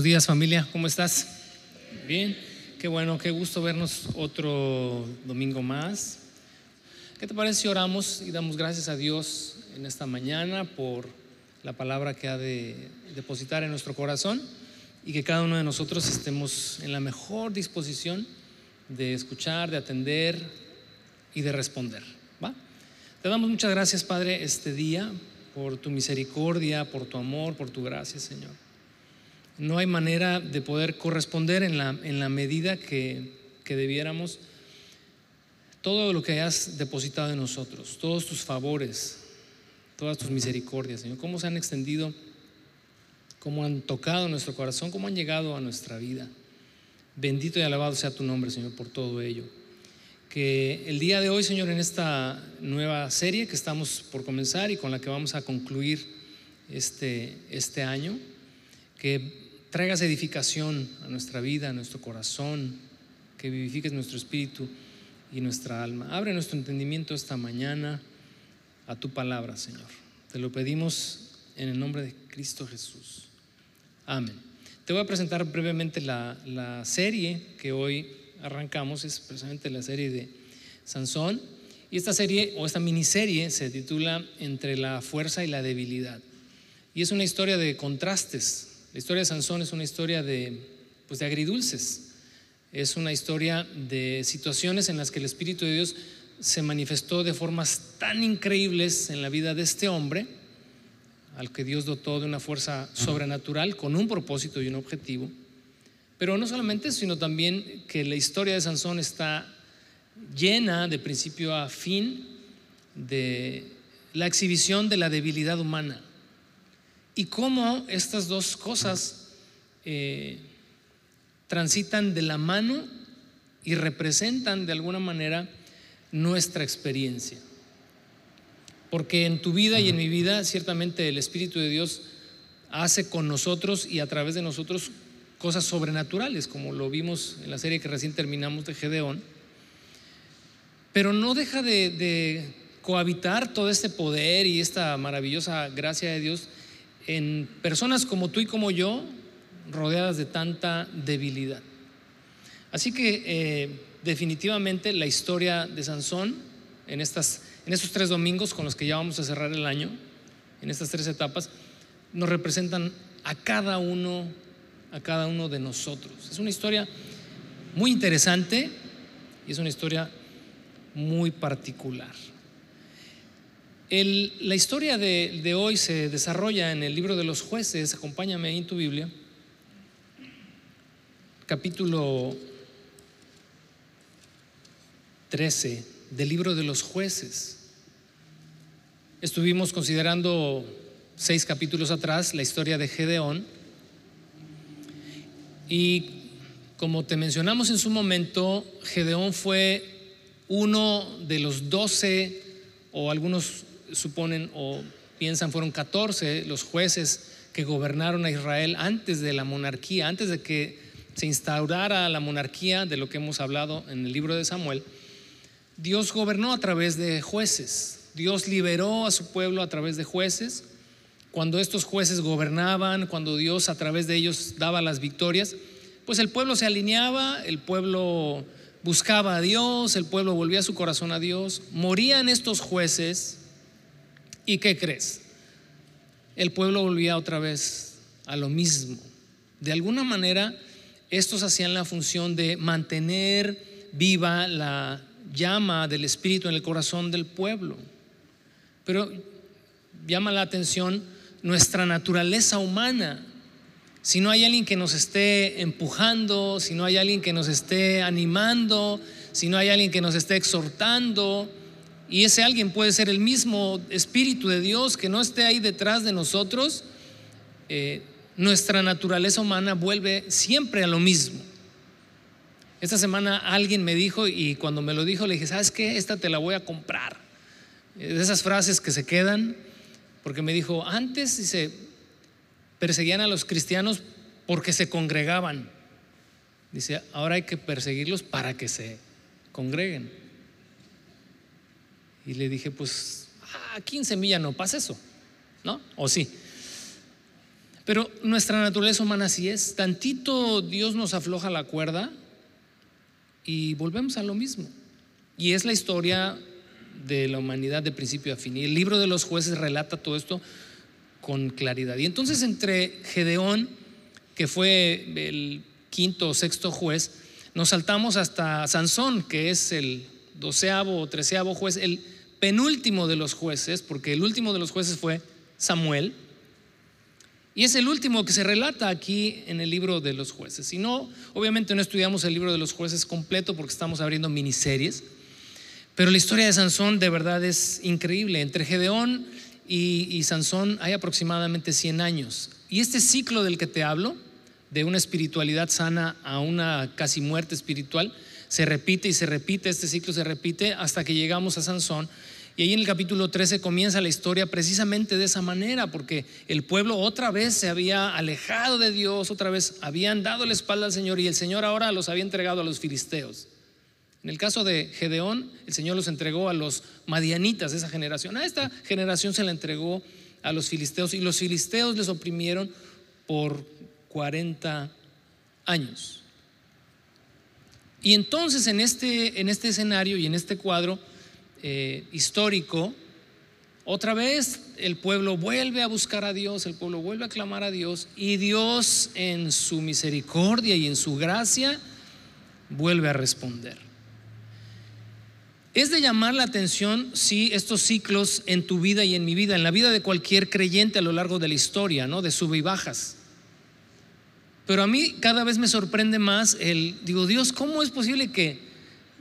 Buenos días familia, ¿cómo estás? Bien, qué bueno, qué gusto vernos otro domingo más. ¿Qué te parece si oramos y damos gracias a Dios en esta mañana por la palabra que ha de depositar en nuestro corazón y que cada uno de nosotros estemos en la mejor disposición de escuchar, de atender y de responder? ¿va? Te damos muchas gracias, Padre, este día por tu misericordia, por tu amor, por tu gracia, Señor no hay manera de poder corresponder en la, en la medida que, que debiéramos todo lo que has depositado en nosotros, todos tus favores, todas tus misericordias, Señor, cómo se han extendido, cómo han tocado nuestro corazón, cómo han llegado a nuestra vida. Bendito y alabado sea tu nombre, Señor, por todo ello. Que el día de hoy, Señor, en esta nueva serie que estamos por comenzar y con la que vamos a concluir este, este año, que traigas edificación a nuestra vida, a nuestro corazón, que vivifiques nuestro espíritu y nuestra alma. Abre nuestro entendimiento esta mañana a tu palabra, Señor. Te lo pedimos en el nombre de Cristo Jesús. Amén. Te voy a presentar brevemente la, la serie que hoy arrancamos, es precisamente la serie de Sansón. Y esta serie o esta miniserie se titula Entre la fuerza y la debilidad. Y es una historia de contrastes, la historia de Sansón es una historia de, pues de agridulces. Es una historia de situaciones en las que el Espíritu de Dios se manifestó de formas tan increíbles en la vida de este hombre, al que Dios dotó de una fuerza sobrenatural con un propósito y un objetivo. Pero no solamente eso, sino también que la historia de Sansón está llena de principio a fin de la exhibición de la debilidad humana y cómo estas dos cosas eh, transitan de la mano y representan de alguna manera nuestra experiencia. Porque en tu vida y en mi vida ciertamente el Espíritu de Dios hace con nosotros y a través de nosotros cosas sobrenaturales, como lo vimos en la serie que recién terminamos de Gedeón. Pero no deja de, de cohabitar todo este poder y esta maravillosa gracia de Dios en personas como tú y como yo, rodeadas de tanta debilidad. Así que eh, definitivamente la historia de Sansón en, estas, en estos tres domingos con los que ya vamos a cerrar el año, en estas tres etapas, nos representan a cada uno, a cada uno de nosotros. Es una historia muy interesante y es una historia muy particular la historia de, hoy se desarrolla en el libro de los jueces, acompáñame en tu Biblia, capítulo 13 del libro de los jueces. Estuvimos considerando seis capítulos atrás la historia de Gedeón y como te mencionamos en su momento, Gedeón fue uno de los doce o algunos suponen o piensan fueron 14 los jueces que gobernaron a Israel antes de la monarquía, antes de que se instaurara la monarquía de lo que hemos hablado en el libro de Samuel. Dios gobernó a través de jueces. Dios liberó a su pueblo a través de jueces. Cuando estos jueces gobernaban, cuando Dios a través de ellos daba las victorias, pues el pueblo se alineaba, el pueblo buscaba a Dios, el pueblo volvía su corazón a Dios. Morían estos jueces ¿Y qué crees? El pueblo volvía otra vez a lo mismo. De alguna manera, estos hacían la función de mantener viva la llama del Espíritu en el corazón del pueblo. Pero llama la atención nuestra naturaleza humana. Si no hay alguien que nos esté empujando, si no hay alguien que nos esté animando, si no hay alguien que nos esté exhortando, y ese alguien puede ser el mismo Espíritu de Dios que no esté ahí detrás de nosotros, eh, nuestra naturaleza humana vuelve siempre a lo mismo. Esta semana alguien me dijo y cuando me lo dijo le dije, ¿sabes qué? Esta te la voy a comprar. Eh, de esas frases que se quedan, porque me dijo, antes se perseguían a los cristianos porque se congregaban. Dice, ahora hay que perseguirlos para que se congreguen. Y le dije, pues aquí en Semilla no pasa eso, ¿no? ¿O sí? Pero nuestra naturaleza humana así es. Tantito Dios nos afloja la cuerda y volvemos a lo mismo. Y es la historia de la humanidad de principio a fin. Y el libro de los jueces relata todo esto con claridad. Y entonces entre Gedeón, que fue el quinto o sexto juez, nos saltamos hasta Sansón, que es el doceavo o treceavo juez, el penúltimo de los jueces, porque el último de los jueces fue Samuel, y es el último que se relata aquí en el libro de los jueces. Si no, obviamente no estudiamos el libro de los jueces completo porque estamos abriendo miniseries, pero la historia de Sansón de verdad es increíble. Entre Gedeón y, y Sansón hay aproximadamente 100 años. Y este ciclo del que te hablo, de una espiritualidad sana a una casi muerte espiritual, se repite y se repite, este ciclo se repite hasta que llegamos a Sansón. Y ahí en el capítulo 13 comienza la historia precisamente de esa manera, porque el pueblo otra vez se había alejado de Dios, otra vez habían dado la espalda al Señor y el Señor ahora los había entregado a los filisteos. En el caso de Gedeón, el Señor los entregó a los madianitas de esa generación. A esta generación se la entregó a los filisteos y los filisteos les oprimieron por 40 años. Y entonces en este, en este escenario y en este cuadro eh, histórico, otra vez el pueblo vuelve a buscar a Dios, el pueblo vuelve a clamar a Dios y Dios en su misericordia y en su gracia vuelve a responder. Es de llamar la atención, sí, estos ciclos en tu vida y en mi vida, en la vida de cualquier creyente a lo largo de la historia, ¿no? De sub y bajas. Pero a mí cada vez me sorprende más el, digo, Dios, ¿cómo es posible que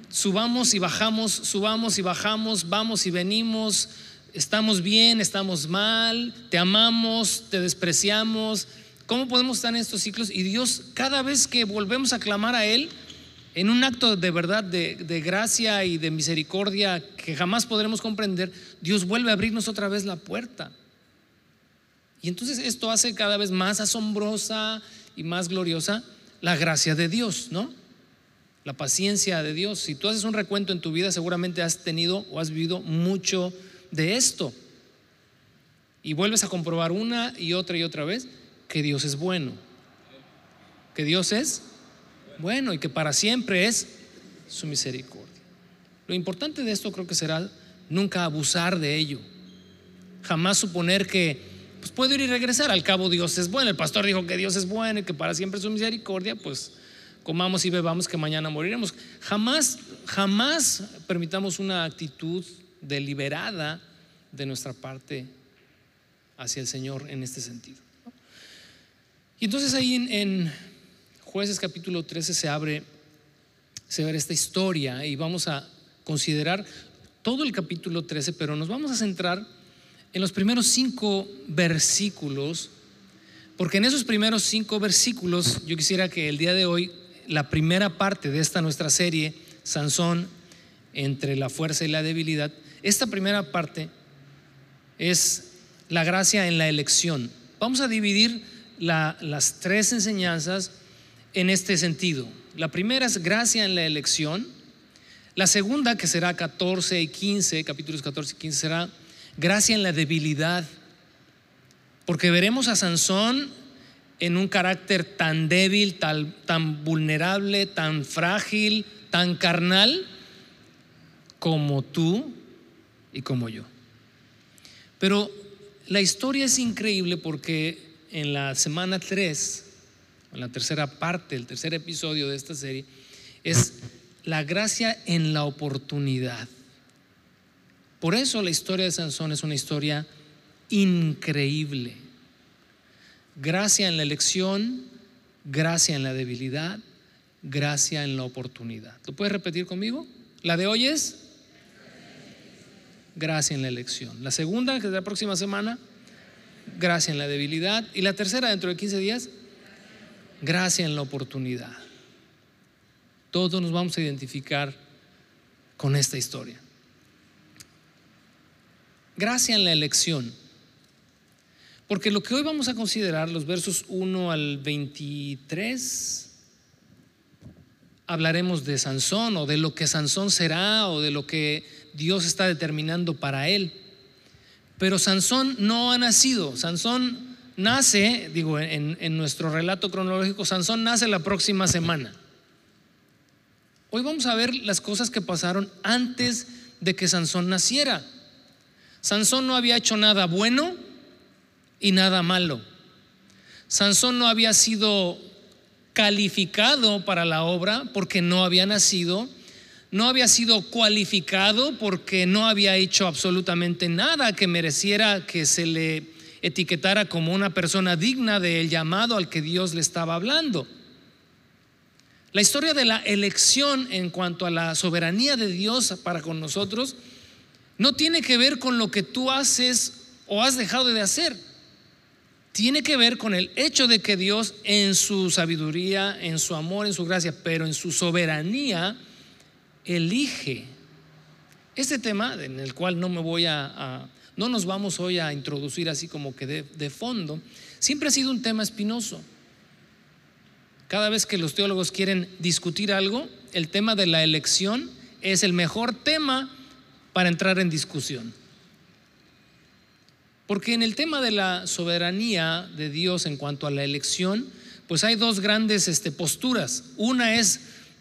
subamos y bajamos, subamos y bajamos, vamos y venimos, estamos bien, estamos mal, te amamos, te despreciamos? ¿Cómo podemos estar en estos ciclos? Y Dios, cada vez que volvemos a clamar a Él, en un acto de verdad, de, de, gracia y de misericordia que jamás podremos comprender, Dios vuelve a abrirnos otra vez la puerta. Y entonces esto hace cada vez más asombrosa y más gloriosa la gracia de Dios, ¿no? La paciencia de Dios. Si tú haces un recuento en tu vida, seguramente has tenido o has vivido mucho de esto. Y vuelves a comprobar una y otra y otra vez que Dios es bueno. Que Dios es bueno y que para siempre es su misericordia. Lo importante de esto creo que será nunca abusar de ello. Jamás suponer que pues puedo ir y regresar. Al cabo Dios es bueno. El pastor dijo que Dios es bueno y que para siempre su misericordia, pues comamos y bebamos que mañana moriremos. Jamás, jamás permitamos una actitud deliberada de nuestra parte hacia el Señor en este sentido. Y entonces ahí en, en jueces capítulo 13 se abre, se abre esta historia y vamos a considerar todo el capítulo 13, pero nos vamos a centrar en los primeros cinco versículos, porque en esos primeros cinco versículos yo quisiera que el día de hoy, la primera parte de esta nuestra serie, Sansón, entre la fuerza y la debilidad, esta primera parte es la gracia en la elección. Vamos a dividir las tres enseñanzas en este sentido. La primera es gracia en la elección. La segunda, que será 14 y 15, capítulos 14 y 15, será gracia en la debilidad. Porque veremos a Sansón en un carácter tan débil, tan, tan vulnerable, tan frágil, tan carnal como tú y como yo. Pero la historia es increíble porque en la semana 3, en la tercera parte, el tercer episodio de esta serie, es la gracia en la oportunidad. Por eso la historia de Sansón es una historia increíble. Gracia en la elección, gracia en la debilidad, gracia en la oportunidad. ¿Lo puedes repetir conmigo? La de hoy es gracia en la elección. La segunda, que es la próxima semana, gracia en la debilidad. Y la tercera, dentro de 15 días, gracia en la oportunidad. Todos nos vamos a identificar con esta historia. Gracia en la elección. Porque lo que hoy vamos a considerar, los versos 1 al 23, hablaremos de Sansón o de lo que Sansón será o de lo que Dios está determinando para él. Pero Sansón no ha nacido, Sansón nace, digo, en, en nuestro relato cronológico, Sansón nace la próxima semana. Hoy vamos a ver las cosas que pasaron antes de que Sansón naciera. Sansón no había hecho nada bueno y nada malo. Sansón no había sido calificado para la obra porque no había nacido, no había sido cualificado porque no había hecho absolutamente nada que mereciera que se le etiquetara como una persona digna del llamado al que Dios le estaba hablando. La historia de la elección en cuanto a la soberanía de Dios para con nosotros no tiene que ver con lo que tú haces o has dejado de hacer. Tiene que ver con el hecho de que Dios en su sabiduría, en su amor, en su gracia, pero en su soberanía, elige. Este tema en el cual no me voy a, no nos vamos hoy a introducir así como que de, de fondo, siempre ha sido un tema espinoso. Cada vez que los teólogos quieren discutir algo, el tema de la elección es el mejor tema para entrar en discusión. Porque en el tema de la soberanía de Dios en cuanto a la elección, pues hay dos grandes este, posturas. Una es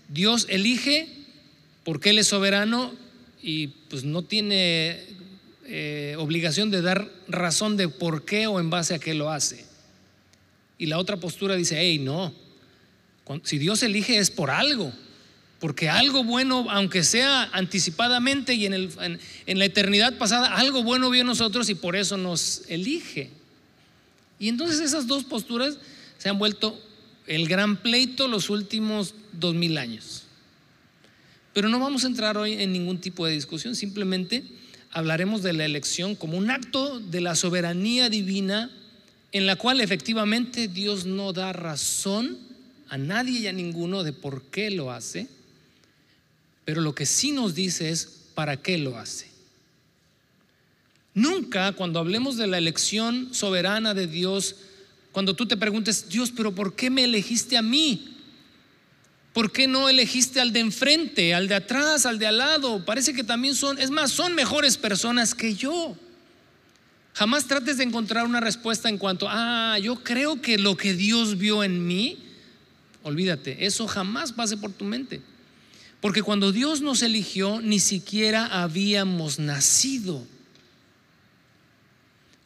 Dios elige porque Él es soberano y pues no tiene eh, obligación de dar razón de por qué o en base a qué lo hace. Y la otra postura dice, hey, no, si Dios elige es por algo, porque algo bueno, aunque sea anticipadamente y en, el, en, la eternidad pasada, algo bueno vio nosotros y por eso nos elige. Y entonces esas dos posturas se han vuelto el gran pleito los últimos dos mil años. Pero no vamos a entrar hoy en ningún tipo de discusión, simplemente hablaremos de la elección como un acto de la soberanía divina en la cual efectivamente Dios no da razón a nadie y a ninguno de por qué lo hace, pero lo que sí nos dice es para qué lo hace. Nunca cuando hablemos de la elección soberana de Dios, cuando tú te preguntes, Dios, pero ¿por qué me elegiste a mí? ¿Por qué no elegiste al de enfrente, al de atrás, al de al lado? Parece que también son, es más, son mejores personas que yo. Jamás trates de encontrar una respuesta en cuanto, ah, yo creo que lo que Dios vio en mí Olvídate, eso jamás pase por tu mente. Porque cuando Dios nos eligió, ni siquiera habíamos nacido.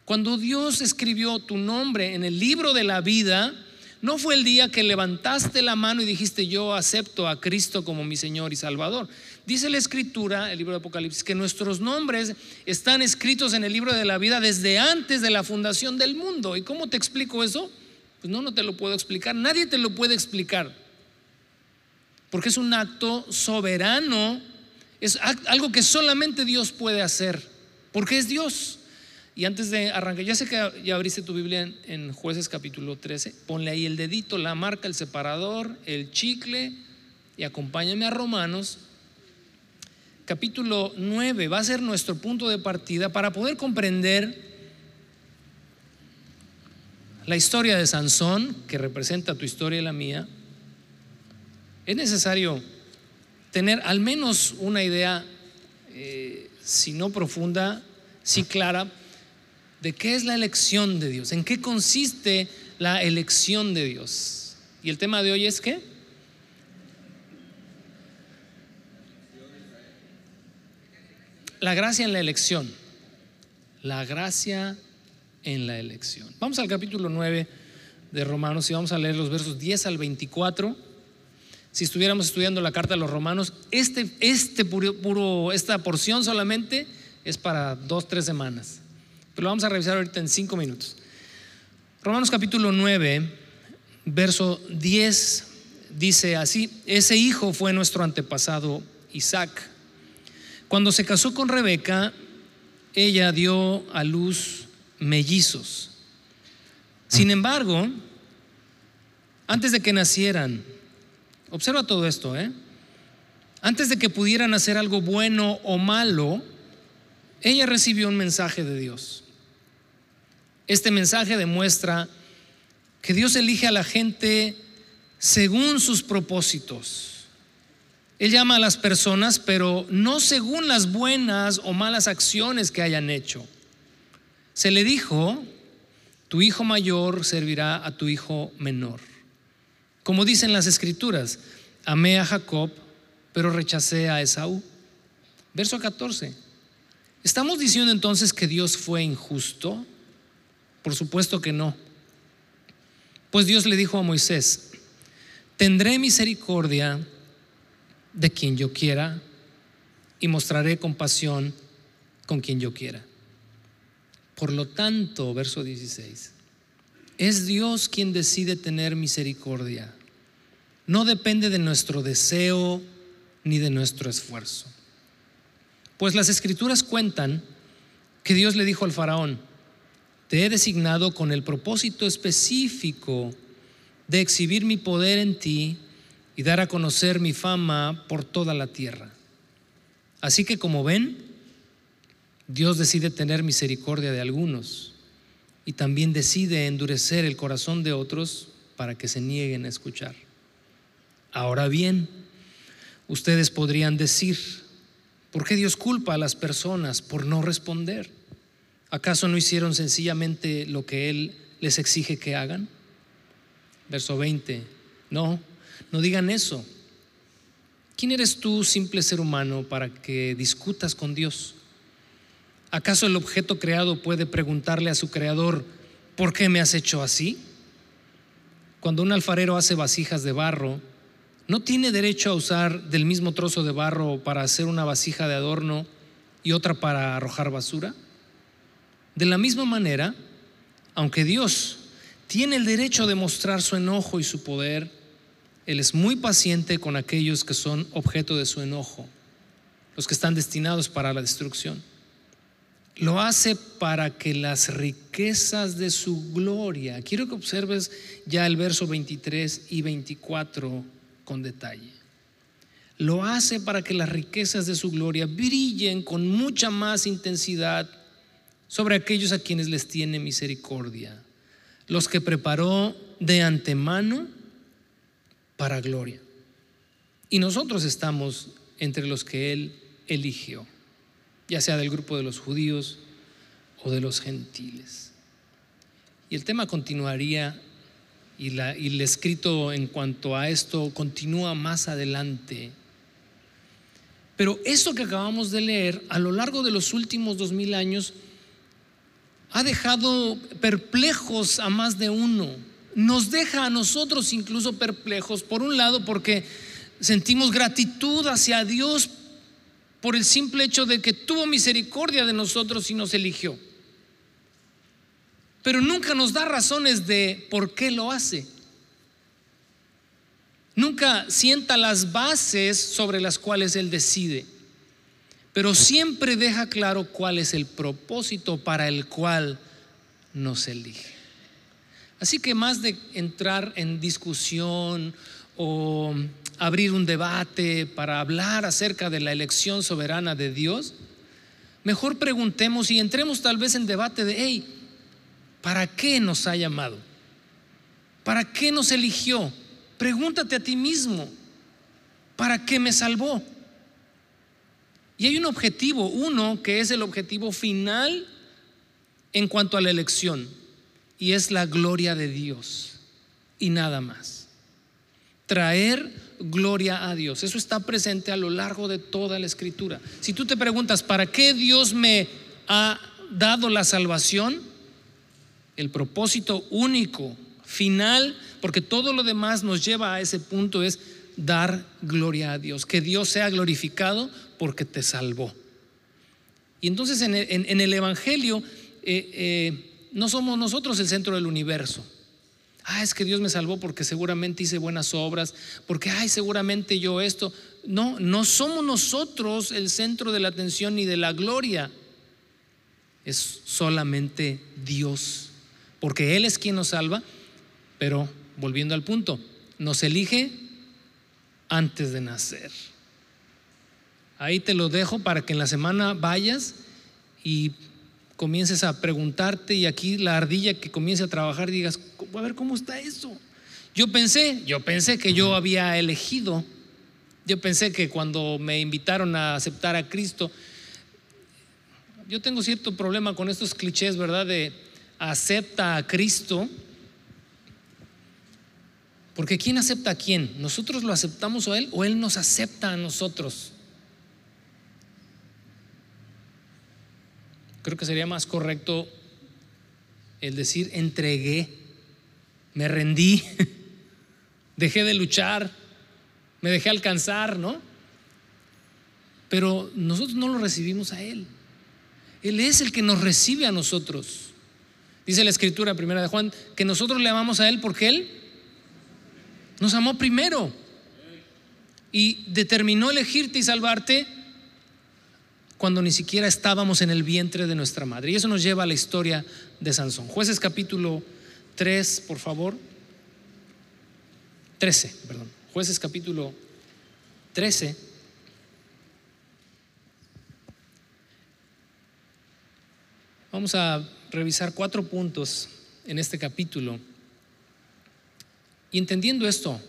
Cuando Dios escribió tu nombre en el libro de la vida, no fue el día que levantaste la mano y dijiste yo acepto a Cristo como mi Señor y Salvador. Dice la escritura, el libro de Apocalipsis, que nuestros nombres están escritos en el libro de la vida desde antes de la fundación del mundo. ¿Y cómo te explico eso? Pues no, no te lo puedo explicar. Nadie te lo puede explicar. Porque es un acto soberano. Es algo que solamente Dios puede hacer. Porque es Dios. Y antes de arrancar, ya sé que ya abriste tu Biblia en, en, jueces capítulo 13, ponle ahí el dedito, la marca, el separador, el chicle y acompáñame a Romanos. Capítulo 9 va a ser nuestro punto de partida para poder comprender la historia de Sansón, que representa tu historia y la mía, es necesario tener al menos una idea, eh, si no profunda, si clara, de qué es la elección de Dios, en qué consiste la elección de Dios. Y el tema de hoy es que la gracia en la elección, la gracia en la elección. Vamos al capítulo 9 de Romanos y vamos a leer los versos 10 al 24. Si estuviéramos estudiando la carta de los romanos, este, este puro, esta porción solamente es para dos, tres semanas. Pero lo vamos a revisar ahorita en cinco minutos. Romanos capítulo 9, verso 10 dice así, ese hijo fue nuestro antepasado Isaac. Cuando se casó con Rebeca, ella dio a luz mellizos. Sin embargo, antes de que nacieran, observa todo esto, ¿eh? Antes de que pudieran hacer algo bueno o malo, ella recibió un mensaje de Dios. Este mensaje demuestra que Dios elige a la gente según sus propósitos. Él llama a las personas, pero no según las buenas o malas acciones que hayan hecho. Se le dijo, tu hijo mayor servirá a tu hijo menor. Como dicen las escrituras, amé a Jacob, pero rechacé a Esaú. Verso 14. ¿Estamos diciendo entonces que Dios fue injusto? Por supuesto que no. Pues Dios le dijo a Moisés, tendré misericordia de quien yo quiera y mostraré compasión con quien yo quiera. Por lo tanto, verso 16, es Dios quien decide tener misericordia. No depende de nuestro deseo ni de nuestro esfuerzo. Pues las escrituras cuentan que Dios le dijo al faraón, te he designado con el propósito específico de exhibir mi poder en ti y dar a conocer mi fama por toda la tierra. Así que como ven, Dios decide tener misericordia de algunos y también decide endurecer el corazón de otros para que se nieguen a escuchar. Ahora bien, ustedes podrían decir, ¿por qué Dios culpa a las personas por no responder? ¿Acaso no hicieron sencillamente lo que Él les exige que hagan? Verso 20, no, no digan eso. ¿Quién eres tú, simple ser humano, para que discutas con Dios? ¿Acaso el objeto creado puede preguntarle a su creador, ¿por qué me has hecho así? Cuando un alfarero hace vasijas de barro, ¿no tiene derecho a usar del mismo trozo de barro para hacer una vasija de adorno y otra para arrojar basura? De la misma manera, aunque Dios tiene el derecho de mostrar su enojo y su poder, Él es muy paciente con aquellos que son objeto de su enojo, los que están destinados para la destrucción. Lo hace para que las riquezas de su gloria, quiero que observes ya el verso 23 y 24 con detalle. Lo hace para que las riquezas de su gloria brillen con mucha más intensidad sobre aquellos a quienes les tiene misericordia, los que preparó de antemano para gloria. Y nosotros estamos entre los que Él eligió, ya sea del grupo de los judíos o de los gentiles. Y el tema continuaría y, el escrito en cuanto a esto continúa más adelante. Pero esto que acabamos de leer a lo largo de los últimos dos mil años ha dejado perplejos a más de uno. Nos deja a nosotros incluso perplejos, por un lado porque sentimos gratitud hacia Dios por el simple hecho de que tuvo misericordia de nosotros y nos eligió. Pero nunca nos da razones de por qué lo hace. Nunca sienta las bases sobre las cuales Él decide pero siempre deja claro cuál es el propósito para el cual nos elige. Así que más de entrar en discusión o abrir un debate para hablar acerca de la elección soberana de Dios, mejor preguntemos y entremos tal vez en debate de, hey, ¿para qué nos ha llamado? ¿Para qué nos eligió? Pregúntate a ti mismo, ¿para qué me salvó? Y hay un objetivo, uno que es el objetivo final en cuanto a la elección, y es la gloria de Dios y nada más. Traer gloria a Dios. Eso está presente a lo largo de toda la escritura. Si tú te preguntas, ¿para qué Dios me ha dado la salvación? El propósito único, final, porque todo lo demás nos lleva a ese punto es dar gloria a Dios, que Dios sea glorificado porque te salvó. Y entonces en el, Evangelio eh, eh, no somos nosotros el centro del universo. Ah, es que Dios me salvó porque seguramente hice buenas obras, porque, ay, seguramente yo esto. No, no somos nosotros el centro de la atención ni de la gloria. Es solamente Dios, porque Él es quien nos salva, pero volviendo al punto, nos elige antes de nacer. Ahí te lo dejo para que en la semana vayas y comiences a preguntarte y aquí la ardilla que comience a trabajar y digas, a ver cómo está eso. Yo pensé, yo pensé que yo había elegido, yo pensé que cuando me invitaron a aceptar a Cristo, yo tengo cierto problema con estos clichés, ¿verdad? De acepta a Cristo, porque ¿quién acepta a quién? ¿Nosotros lo aceptamos a Él o Él nos acepta a nosotros? Creo que sería más correcto el decir entregué, me rendí, dejé de luchar, me dejé alcanzar, ¿no? Pero nosotros no lo recibimos a Él. Él es el que nos recibe a nosotros. Dice la escritura primera de Juan que nosotros le amamos a Él porque Él nos amó primero y determinó elegirte y salvarte cuando ni siquiera estábamos en el vientre de nuestra madre. Y eso nos lleva a la historia de Sansón. Jueces capítulo 3, por favor. 13, perdón. Jueces capítulo 13. Vamos a revisar cuatro puntos en este capítulo. Y entendiendo esto,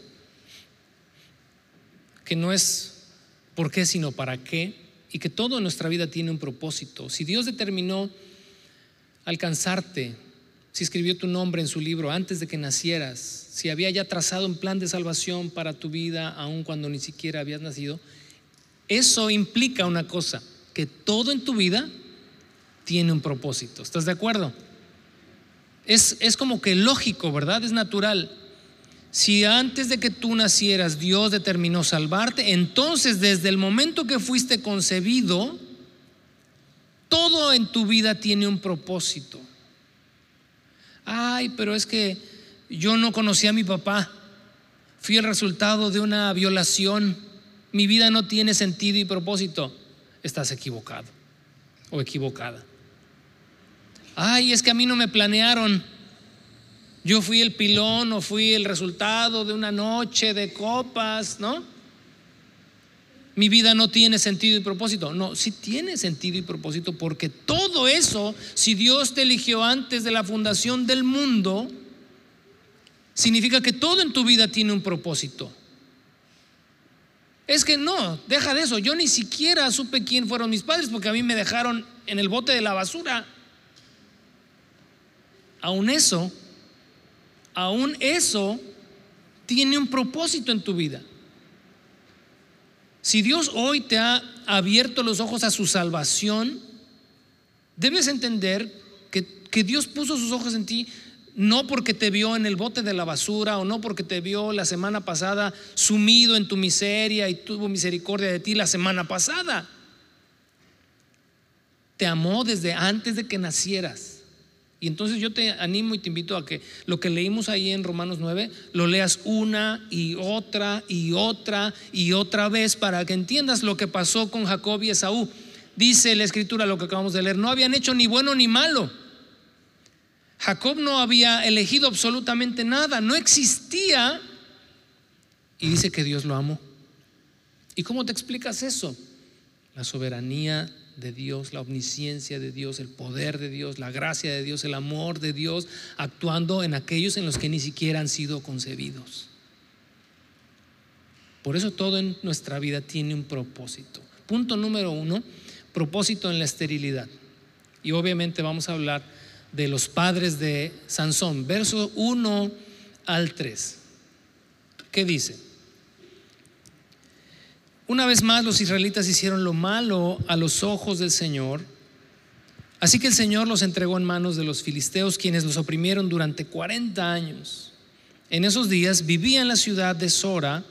que no es por qué, sino para qué, y que todo en nuestra vida tiene un propósito. Si Dios determinó alcanzarte, si escribió tu nombre en su libro antes de que nacieras, si había ya trazado un plan de salvación para tu vida aun cuando ni siquiera habías nacido, eso implica una cosa, que todo en tu vida tiene un propósito. ¿Estás de acuerdo? Es, es como que lógico, ¿verdad? Es natural. Si antes de que tú nacieras Dios determinó salvarte, entonces desde el momento que fuiste concebido, todo en tu vida tiene un propósito. Ay, pero es que yo no conocí a mi papá. Fui el resultado de una violación. Mi vida no tiene sentido y propósito. Estás equivocado o equivocada. Ay, es que a mí no me planearon. Yo fui el pilón o fui el resultado de una noche de copas, ¿no? Mi vida no tiene sentido y propósito. No, sí tiene sentido y propósito porque todo eso, si Dios te eligió antes de la fundación del mundo, significa que todo en tu vida tiene un propósito. Es que no, deja de eso. Yo ni siquiera supe quién fueron mis padres porque a mí me dejaron en el bote de la basura. Aún eso aún eso tiene un propósito en tu vida. Si Dios hoy te ha abierto los ojos a su salvación, debes entender que, que, Dios puso sus ojos en ti no porque te vio en el bote de la basura o no porque te vio la semana pasada sumido en tu miseria y tuvo misericordia de ti la semana pasada. Te amó desde antes de que nacieras. Y entonces yo te animo y te invito a que lo que leímos ahí en Romanos 9 lo leas una y otra y otra y otra vez para que entiendas lo que pasó con Jacob y Esaú. Dice la escritura lo que acabamos de leer, no habían hecho ni bueno ni malo. Jacob no había elegido absolutamente nada, no existía. Y dice que Dios lo amó. ¿Y cómo te explicas eso? La soberanía de Dios, la omnisciencia de Dios, el poder de Dios, la gracia de Dios, el amor de Dios, actuando en aquellos en los que ni siquiera han sido concebidos. Por eso todo en nuestra vida tiene un propósito. Punto número uno, propósito en la esterilidad. Y obviamente vamos a hablar de los padres de Sansón, verso 1 al 3. ¿Qué dice? Una vez más los israelitas hicieron lo malo a los ojos del Señor. Así que el Señor los entregó en manos de los filisteos, quienes los oprimieron durante 40 años. En esos días vivía en la ciudad de Sora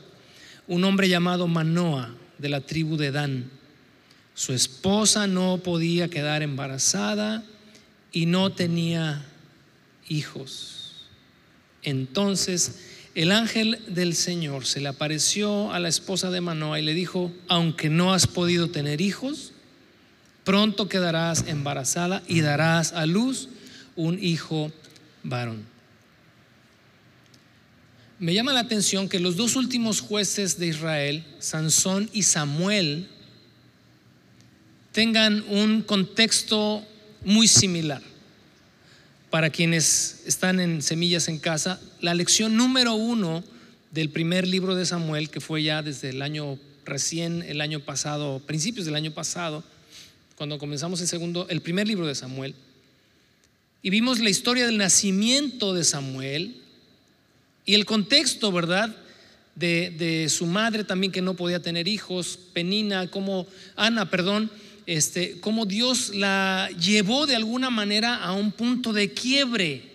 un hombre llamado Manoa, de la tribu de Dan. Su esposa no podía quedar embarazada y no tenía hijos. Entonces el ángel del Señor se le apareció a la esposa de Manoa y le dijo, aunque no has podido tener hijos, pronto quedarás embarazada y darás a luz un hijo varón. Me llama la atención que los dos últimos jueces de Israel, Sansón y Samuel, tengan un contexto muy similar para quienes están en Semillas en Casa, la lección número uno del primer libro de Samuel, que fue ya desde el año recién, el año pasado, principios del año pasado, cuando comenzamos el segundo, el primer libro de Samuel, y vimos la historia del nacimiento de Samuel y el contexto, ¿verdad? De, su madre también que no podía tener hijos, Penina, como Ana, perdón, este, como Dios la llevó de alguna manera a un punto de quiebre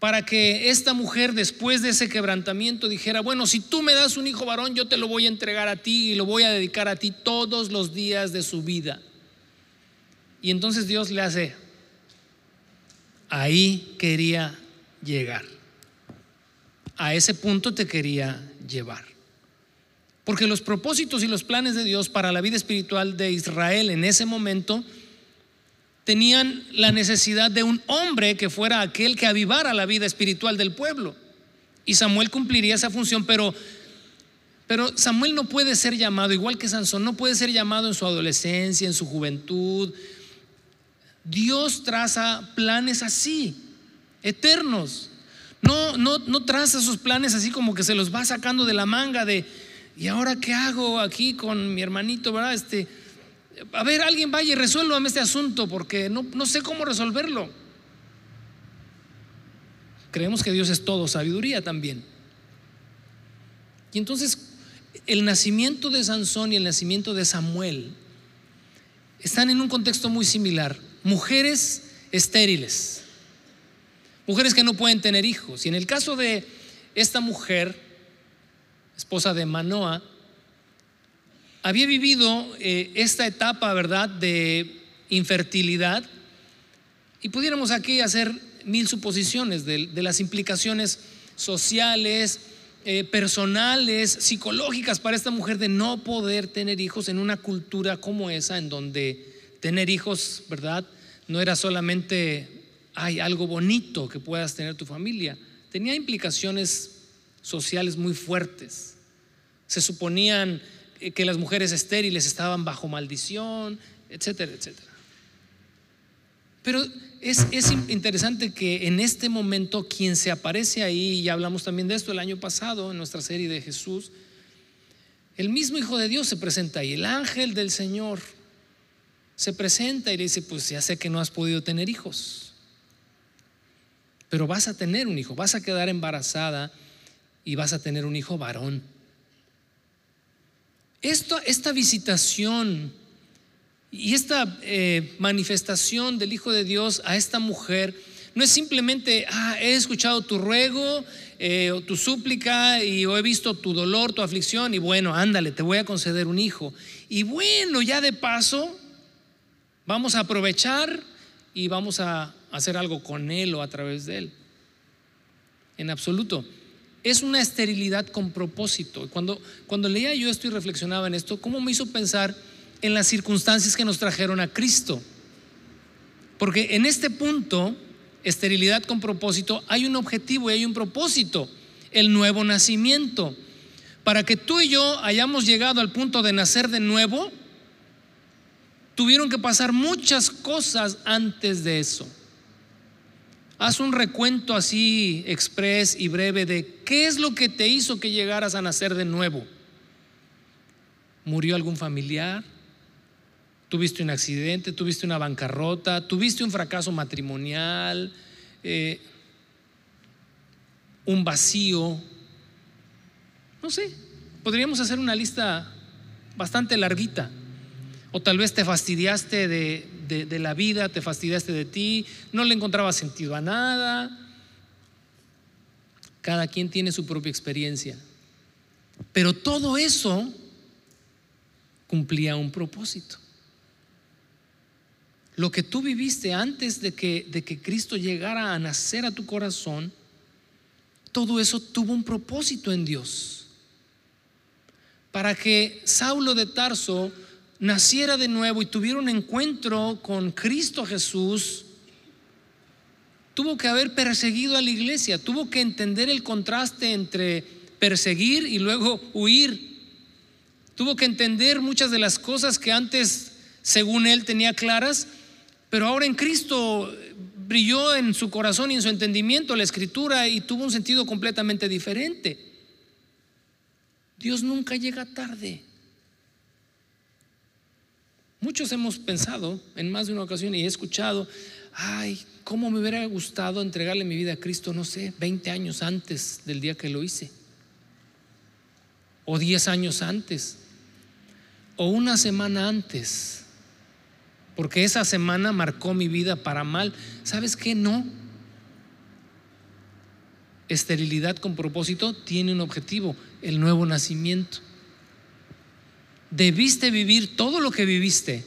para que esta mujer después de ese quebrantamiento dijera, bueno, si tú me das un hijo varón, yo te lo voy a entregar a ti y lo voy a dedicar a ti todos los días de su vida. Y entonces Dios le hace, ahí quería llegar. A ese punto te quería llevar. Porque los propósitos y los planes de Dios para la vida espiritual de Israel en ese momento tenían la necesidad de un hombre que fuera aquel que avivara la vida espiritual del pueblo. Y Samuel cumpliría esa función, pero pero Samuel no puede ser llamado, igual que Sansón, no puede ser llamado en su adolescencia, en su juventud, Dios traza planes así, eternos. No, no, no traza esos planes así como que se los va sacando de la manga de, ¿y ahora qué hago aquí con mi hermanito, verdad? Este, a ver, alguien vaya y resuélvame este asunto porque no, no sé cómo resolverlo. Creemos que Dios es todo, sabiduría también. Y entonces el nacimiento de Sansón y el nacimiento de Samuel están en un contexto muy similar mujeres estériles, mujeres que no pueden tener hijos. Y en el caso de esta mujer, esposa de Manoa, había vivido eh, esta etapa, ¿verdad?, de infertilidad. Y pudiéramos aquí hacer mil suposiciones de, las implicaciones sociales, eh, personales, psicológicas para esta mujer de no poder tener hijos en una cultura como esa, en donde tener hijos, ¿verdad? No era solamente, hay algo bonito que puedas tener tu familia. Tenía implicaciones sociales muy fuertes. Se suponían eh, que las mujeres estériles estaban bajo maldición, etcétera, etcétera. Pero es, es, interesante que en este momento quien se aparece ahí, y hablamos también de esto el año pasado en nuestra serie de Jesús, el mismo Hijo de Dios se presenta ahí, el ángel del Señor se presenta y le dice, pues ya sé que no has podido tener hijos, pero vas a tener un hijo, vas a quedar embarazada y vas a tener un hijo varón. Esto, esta visitación y esta eh, manifestación del Hijo de Dios a esta mujer no es simplemente, ah, he escuchado tu ruego eh, o tu súplica y he visto tu dolor, tu aflicción y bueno, ándale, te voy a conceder un hijo. Y bueno, ya de paso, Vamos a aprovechar y vamos a hacer algo con Él o a través de Él. En absoluto. Es una esterilidad con propósito. Cuando, cuando leía yo esto y reflexionaba en esto, ¿cómo me hizo pensar en las circunstancias que nos trajeron a Cristo? Porque en este punto, esterilidad con propósito, hay un objetivo y hay un propósito, el nuevo nacimiento. Para que tú y yo hayamos llegado al punto de nacer de nuevo, tuvieron que pasar muchas cosas antes de eso. Haz un recuento así express y breve de qué es lo que te hizo que llegaras a nacer de nuevo. ¿Murió algún familiar? ¿Tuviste un accidente? ¿Tuviste una bancarrota? ¿Tuviste un fracaso matrimonial? Eh, ¿Un vacío? No sé, podríamos hacer una lista bastante larguita. O tal vez te fastidiaste de, la vida, te fastidiaste de ti, no le encontraba sentido a nada. Cada quien tiene su propia experiencia. Pero todo eso cumplía un propósito. Lo que tú viviste antes de que, de que Cristo llegara a nacer a tu corazón, todo eso tuvo un propósito en Dios. Para que Saulo de Tarso naciera de nuevo y tuviera un encuentro con Cristo Jesús, tuvo que haber perseguido a la iglesia, tuvo que entender el contraste entre perseguir y luego huir. Tuvo que entender muchas de las cosas que antes, según él, tenía claras, pero ahora en Cristo brilló en su corazón y en su entendimiento la escritura y tuvo un sentido completamente diferente. Dios nunca llega tarde. Muchos hemos pensado en más de una ocasión y he escuchado, ay, ¿cómo me hubiera gustado entregarle mi vida a Cristo, no sé, 20 años antes del día que lo hice? O 10 años antes. O una semana antes. Porque esa semana marcó mi vida para mal. ¿Sabes qué? No. Esterilidad con propósito tiene un objetivo, el nuevo nacimiento. Debiste vivir todo lo que viviste,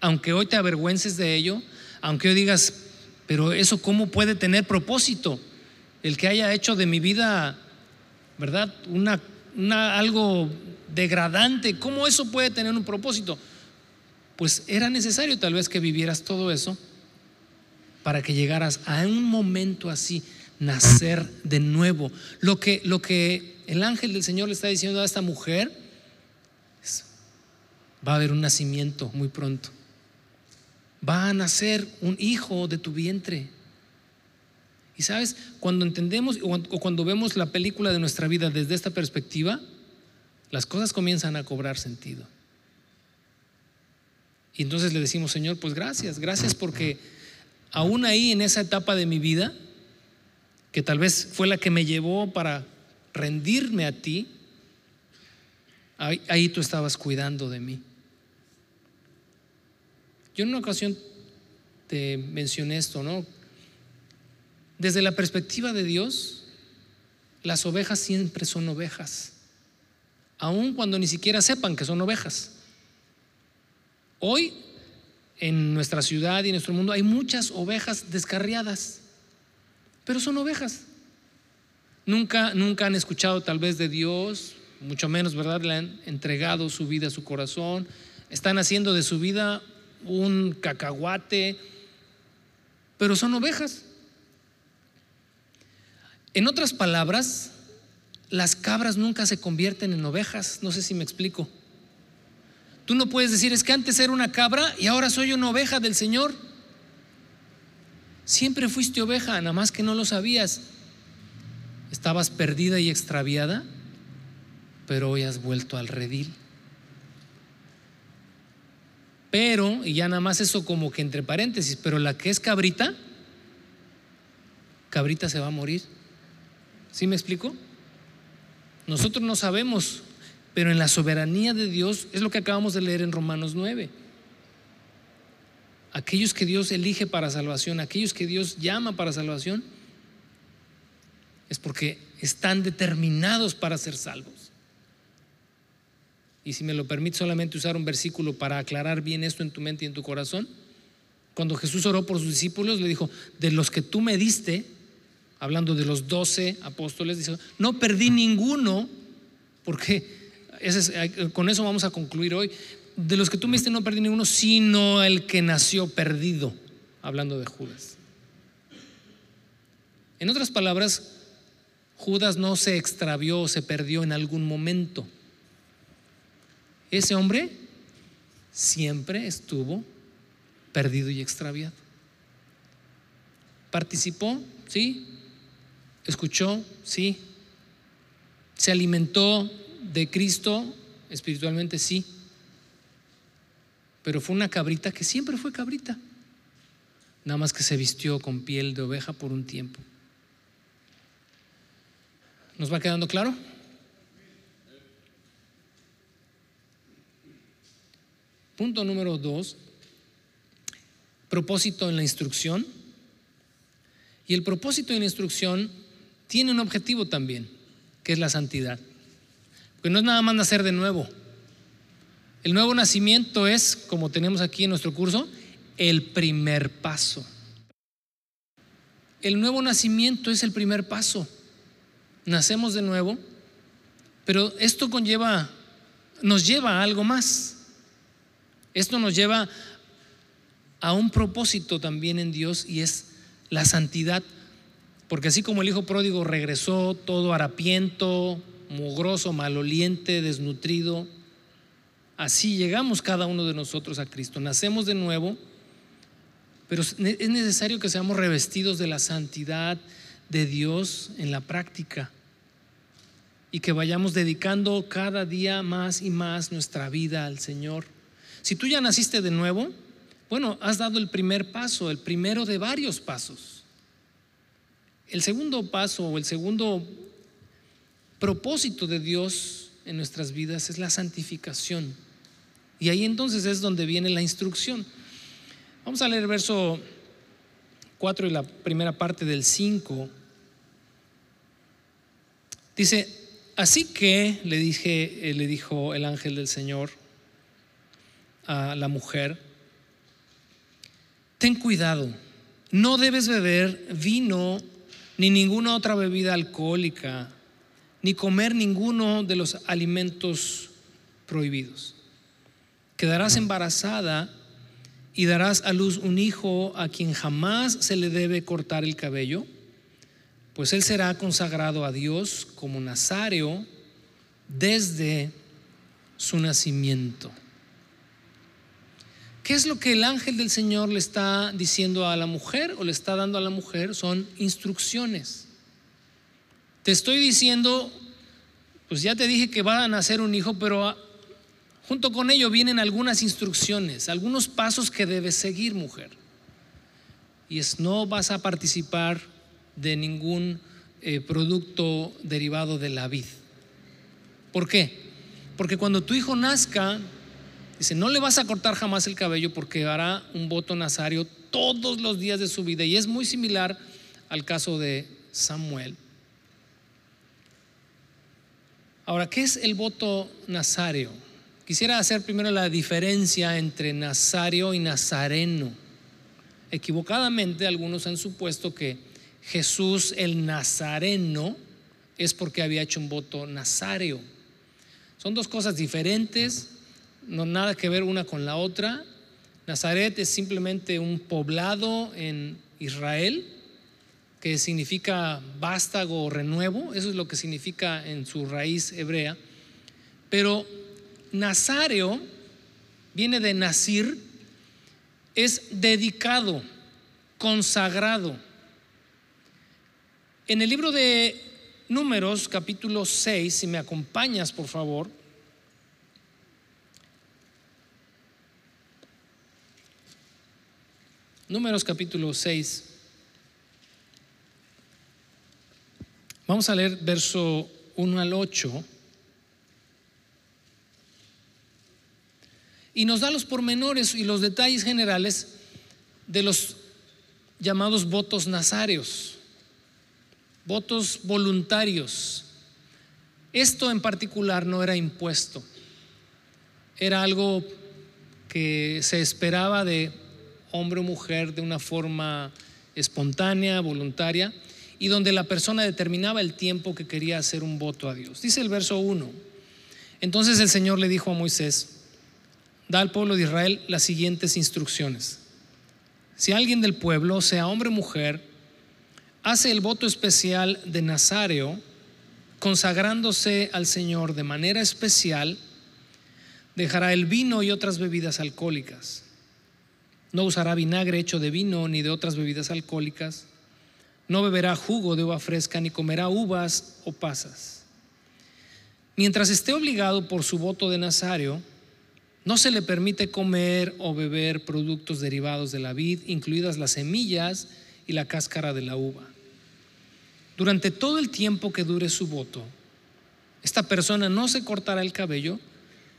aunque hoy te avergüences de ello, aunque hoy digas, pero eso cómo puede tener propósito, el que haya hecho de mi vida, ¿verdad? Una, una, algo degradante, ¿cómo eso puede tener un propósito? Pues era necesario tal vez que vivieras todo eso para que llegaras a un momento así, nacer de nuevo. Lo que, lo que el ángel del Señor le está diciendo a esta mujer, va a haber un nacimiento muy pronto va a nacer un hijo de tu vientre. Y sabes, cuando entendemos o cuando vemos la película de nuestra vida desde esta perspectiva, las cosas comienzan a cobrar sentido. Y entonces le decimos, Señor, pues gracias, gracias porque aún ahí en esa etapa de mi vida, que tal vez fue la que me llevó para rendirme a ti, ahí, tú estabas cuidando de mí. Yo en una ocasión te mencioné esto, ¿no? Desde la perspectiva de Dios, las ovejas siempre son ovejas, aun cuando ni siquiera sepan que son ovejas. Hoy, en nuestra ciudad y en nuestro mundo, hay muchas ovejas descarriadas, pero son ovejas. Nunca, nunca han escuchado tal vez de Dios, mucho menos, ¿verdad? Le han entregado su vida, su corazón, están haciendo de su vida un cacahuate, pero son ovejas. En otras palabras, las cabras nunca se convierten en ovejas, no sé si me explico. Tú no puedes decir, es que antes era una cabra y ahora soy una oveja del Señor. Siempre fuiste oveja, nada más que no lo sabías. Estabas perdida y extraviada, pero hoy has vuelto al redil. Pero, y ya nada más eso como que entre paréntesis, pero la que es cabrita, cabrita se va a morir. ¿Sí me explico? Nosotros no sabemos, pero en la soberanía de Dios es lo que acabamos de leer en Romanos 9. Aquellos que Dios elige para salvación, aquellos que Dios llama para salvación, es porque están determinados para ser salvos. Y si me lo permite solamente usar un versículo para aclarar bien esto en tu mente y en tu corazón. Cuando Jesús oró por sus discípulos, le dijo, de los que tú me diste, hablando de los doce apóstoles, dice, no perdí ninguno, porque con eso vamos a concluir hoy. De los que tú me diste no perdí ninguno, sino el que nació perdido, hablando de Judas. En otras palabras, Judas no se extravió o se perdió en algún momento. Ese hombre siempre estuvo perdido y extraviado. ¿Participó? Sí. ¿Escuchó? Sí. ¿Se alimentó de Cristo espiritualmente? Sí. Pero fue una cabrita que siempre fue cabrita. Nada más que se vistió con piel de oveja por un tiempo. ¿Nos va quedando claro? Punto número dos, propósito en la instrucción. Y el propósito en la instrucción tiene un objetivo también, que es la santidad. Porque no es nada más nacer de nuevo. El nuevo nacimiento es, como tenemos aquí en nuestro curso, el primer paso. El nuevo nacimiento es el primer paso. Nacemos de nuevo, pero esto conlleva, nos lleva a algo más. Esto nos lleva a un propósito también en Dios y es la santidad. Porque así como el hijo pródigo regresó todo harapiento, mugroso, maloliente, desnutrido, así llegamos cada uno de nosotros a Cristo. Nacemos de nuevo, pero es necesario que seamos revestidos de la santidad de Dios en la práctica y que vayamos dedicando cada día más y más nuestra vida al Señor. Si tú ya naciste de nuevo, Bueno, has dado el primer paso, el primero de varios pasos. El segundo paso o el segundo propósito de Dios en nuestras vidas es la santificación. Y ahí entonces es donde viene la instrucción. Vamos a leer el verso 4 y la primera parte del 5. Dice, así que le dije, eh, le dijo el ángel del Señor a la mujer, ten cuidado, no debes beber vino ni ninguna otra bebida alcohólica, ni comer ninguno de los alimentos prohibidos. Quedarás embarazada y darás a luz un hijo a quien jamás se le debe cortar el cabello, pues él será consagrado a Dios como nazareo desde su nacimiento. ¿Qué es lo que el ángel del Señor le está diciendo a la mujer o le está dando a la mujer? Son instrucciones. Te estoy diciendo, pues ya te dije que va a nacer un hijo, pero junto con ello vienen algunas instrucciones, algunos pasos que debes seguir, mujer. Y es no vas a participar de ningún eh, producto derivado de la vid. ¿Por qué? Porque cuando tu hijo nazca, Dice, no le vas a cortar jamás el cabello porque hará un voto nazario todos los días de su vida. Y es muy similar al caso de Samuel. Ahora, ¿qué es el voto nazario? Quisiera hacer primero la diferencia entre nazario y nazareno. Equivocadamente algunos han supuesto que Jesús el nazareno es porque había hecho un voto nazario. Son dos cosas diferentes no nada que ver una con la otra. Nazaret es simplemente un poblado en Israel que significa vástago o renuevo, eso es lo que significa en su raíz hebrea. Pero Nazareo viene de Nazir, es dedicado, consagrado. En el libro de Números, capítulo 6, si me acompañas, por favor, Números capítulo 6. Vamos a leer verso 1 al 8. Y nos da los pormenores y los detalles generales de los llamados votos nazarios, votos voluntarios. Esto en particular no era impuesto, era algo que se esperaba de hombre o mujer, de una forma espontánea, voluntaria, y donde la persona determinaba el tiempo que quería hacer un voto a Dios. Dice el verso 1. Entonces el Señor le dijo a Moisés, da al pueblo de Israel las siguientes instrucciones. Si alguien del pueblo, sea hombre o mujer, hace el voto especial de Nazareo, consagrándose al Señor de manera especial, dejará el vino y otras bebidas alcohólicas no usará vinagre hecho de vino ni de otras bebidas alcohólicas. No beberá jugo de uva fresca ni comerá uvas o pasas. Mientras esté obligado por su voto de Nazario, no se le permite comer o beber productos derivados de la vid, incluidas las semillas y la cáscara de la uva. Durante todo el tiempo que dure su voto, esta persona no se cortará el cabello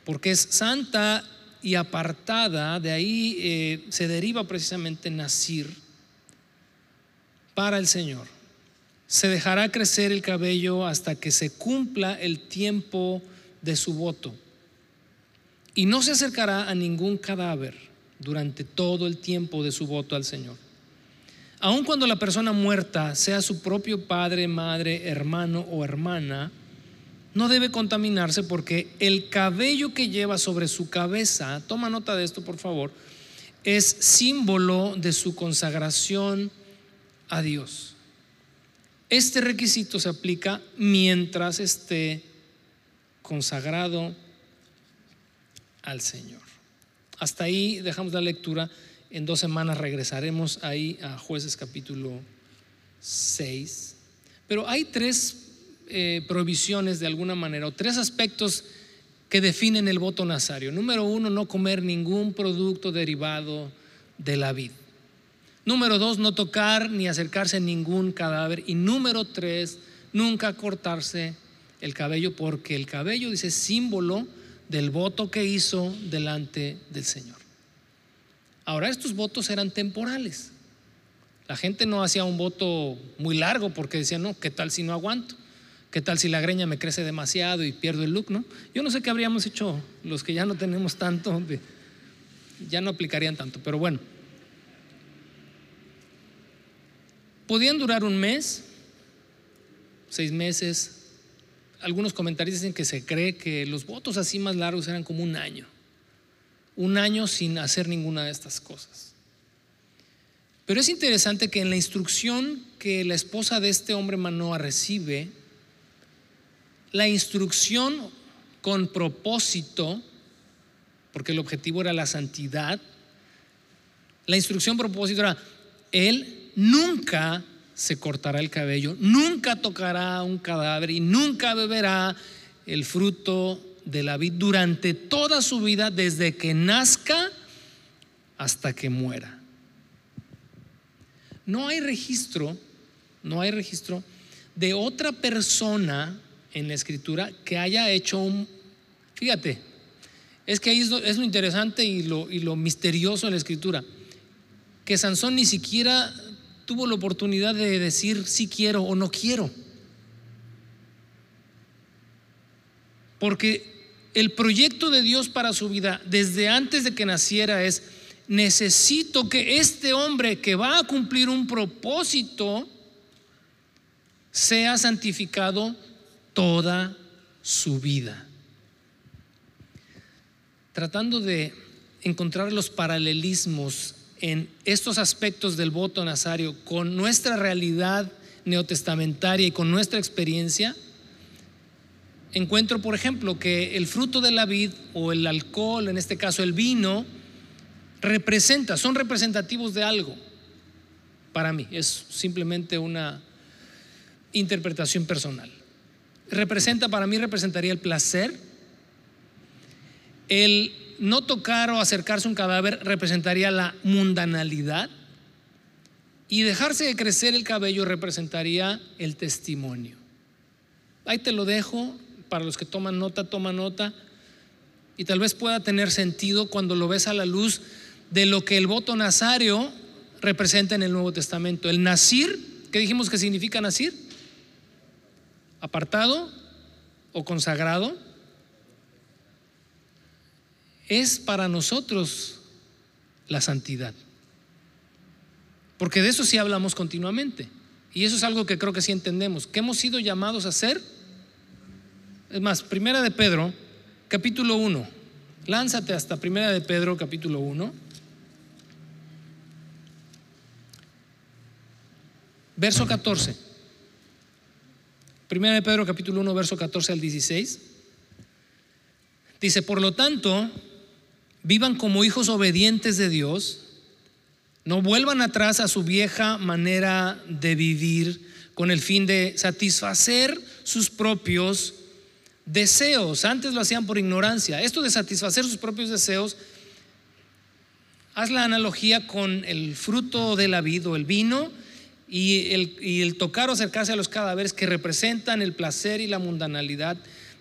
porque es santa y apartada, de ahí eh, se deriva precisamente Nacir para el Señor. Se dejará crecer el cabello hasta que se cumpla el tiempo de su voto. Y no se acercará a ningún cadáver durante todo el tiempo de su voto al Señor. Aun cuando la persona muerta sea su propio padre, madre, hermano o hermana, no debe contaminarse porque el cabello que lleva sobre su cabeza, toma nota de esto por favor, es símbolo de su consagración a Dios. Este requisito se aplica mientras esté consagrado al Señor. Hasta ahí dejamos la lectura. En dos semanas regresaremos ahí a jueces capítulo 6. Pero hay tres eh, prohibiciones de alguna manera, o tres aspectos que definen el voto nazario. Número uno, no comer ningún producto derivado de la vid. Número dos, no tocar ni acercarse a ningún cadáver. Y número tres, nunca cortarse el cabello, porque el cabello dice símbolo del voto que hizo delante del Señor. Ahora, estos votos eran temporales. La gente no hacía un voto muy largo porque decía, no, ¿qué tal si no aguanto? ¿Qué tal si la greña me crece demasiado y pierdo el look? ¿no? Yo no sé qué habríamos hecho los que ya no tenemos tanto, ya no aplicarían tanto, pero bueno. Podían durar un mes, seis meses. Algunos comentarios dicen que se cree que los votos así más largos eran como un año. Un año sin hacer ninguna de estas cosas. Pero es interesante que en la instrucción que la esposa de este hombre Manoa recibe, la instrucción con propósito, porque el objetivo era la santidad, la instrucción propósito era, él nunca se cortará el cabello, nunca tocará un cadáver y nunca beberá el fruto de la vid durante toda su vida, desde que nazca hasta que muera. No hay registro, no hay registro de otra persona en la escritura que haya hecho un... Fíjate, es que ahí es lo, interesante y lo, y lo misterioso en la escritura, que Sansón ni siquiera tuvo la oportunidad de decir si quiero o no quiero. Porque el proyecto de Dios para su vida desde antes de que naciera es, necesito que este hombre que va a cumplir un propósito sea santificado toda su vida. Tratando de encontrar los paralelismos en estos aspectos del voto nazario con nuestra realidad neotestamentaria y con nuestra experiencia, encuentro, por ejemplo, que el fruto de la vid o el alcohol, en este caso el vino, representa, son representativos de algo. Para mí, es simplemente una interpretación personal. Representa, para mí, representaría el placer, el no tocar o acercarse a un cadáver representaría la mundanalidad y dejarse de crecer el cabello representaría el testimonio. Ahí te lo dejo, para los que toman nota, toma nota, y tal vez pueda tener sentido cuando lo ves a la luz de lo que el voto nazario representa en el Nuevo Testamento. El nacir, ¿qué dijimos que significa nacir? Apartado o consagrado es para nosotros la santidad. Porque de eso sí hablamos continuamente. Y eso es algo que creo que sí entendemos. Que hemos sido llamados a hacer. Es más, Primera de Pedro, capítulo 1. Lánzate hasta Primera de Pedro, capítulo 1. Verso 14. Primera de Pedro, capítulo 1, verso 14 al 16. Dice, por lo tanto, vivan como hijos obedientes de Dios, no vuelvan atrás a su vieja manera de vivir con el fin de satisfacer sus propios deseos. Antes lo hacían por ignorancia. Esto de satisfacer sus propios deseos, haz la analogía con el fruto de la vida o el vino y el, tocar o acercarse a los cadáveres que representan el placer y la mundanalidad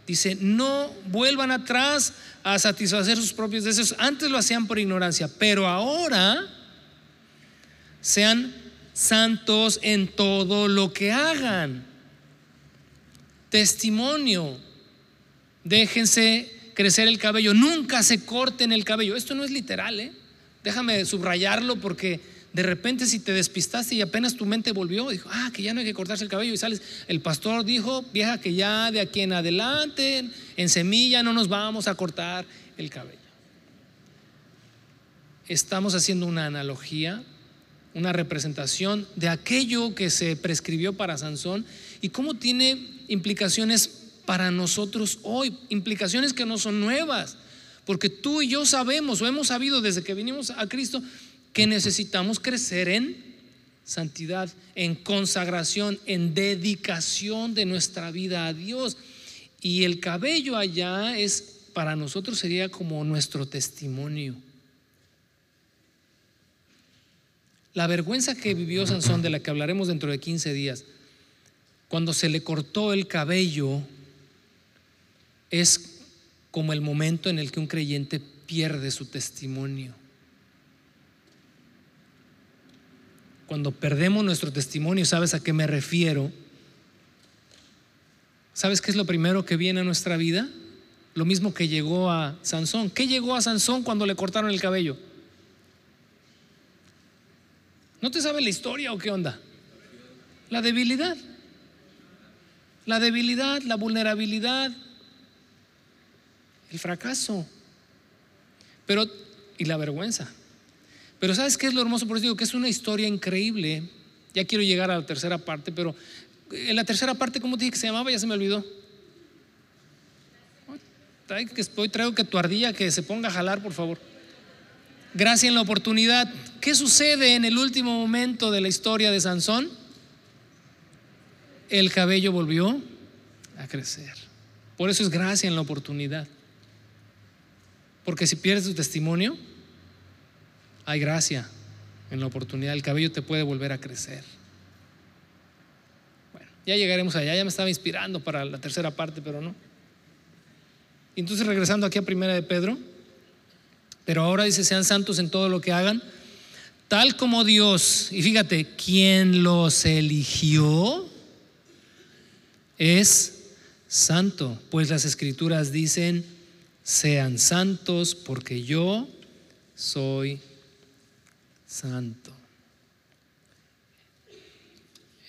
Dice, no vuelvan atrás a satisfacer sus propios deseos. Antes lo hacían por ignorancia, pero ahora sean santos en todo lo que hagan. Testimonio. Déjense crecer el cabello. Nunca se corten el cabello. Esto no es literal, ¿eh? Déjame subrayarlo porque de repente si te despistaste y apenas tu mente volvió, dijo, ah, que ya no hay que cortarse el cabello y sales. El pastor dijo, vieja, que ya de aquí en adelante, en semilla, no nos vamos a cortar el cabello. Estamos haciendo una analogía, una representación de aquello que se prescribió para Sansón y cómo tiene implicaciones para nosotros hoy, implicaciones que no son nuevas, porque tú y yo sabemos o hemos sabido desde que vinimos a Cristo que necesitamos crecer en santidad, en consagración, en dedicación de nuestra vida a Dios. Y el cabello allá es, para nosotros sería como nuestro testimonio. La vergüenza que vivió Sansón, de la que hablaremos dentro de 15 días, cuando se le cortó el cabello, es como el momento en el que un creyente pierde su testimonio. Cuando perdemos nuestro testimonio, ¿sabes a qué me refiero? ¿Sabes qué es lo primero que viene a nuestra vida? Lo mismo que llegó a Sansón. ¿Qué llegó a Sansón cuando le cortaron el cabello? ¿No te sabe la historia o qué onda? La debilidad. La debilidad, la vulnerabilidad, el fracaso. Pero, y la vergüenza. Pero ¿sabes qué es lo hermoso? Por eso digo que es una historia increíble. Ya quiero llegar a la tercera parte, pero en la tercera parte, ¿cómo te dije que se llamaba? Ya se me olvidó. Hoy traigo que tu ardilla que se ponga a jalar, por favor. Gracias en la oportunidad. ¿Qué sucede en el último momento de la historia de Sansón? El cabello volvió a crecer. Por eso es gracia en la oportunidad. Porque si pierdes tu testimonio, hay gracia en la oportunidad. El cabello te puede volver a crecer. Bueno, ya llegaremos allá. Ya me estaba inspirando para la tercera parte, pero no. Y entonces regresando aquí a Primera de Pedro, pero ahora dice, sean santos en todo lo que hagan, tal como Dios, y fíjate, quien los eligió es santo, pues las escrituras dicen, sean santos porque yo soy santo.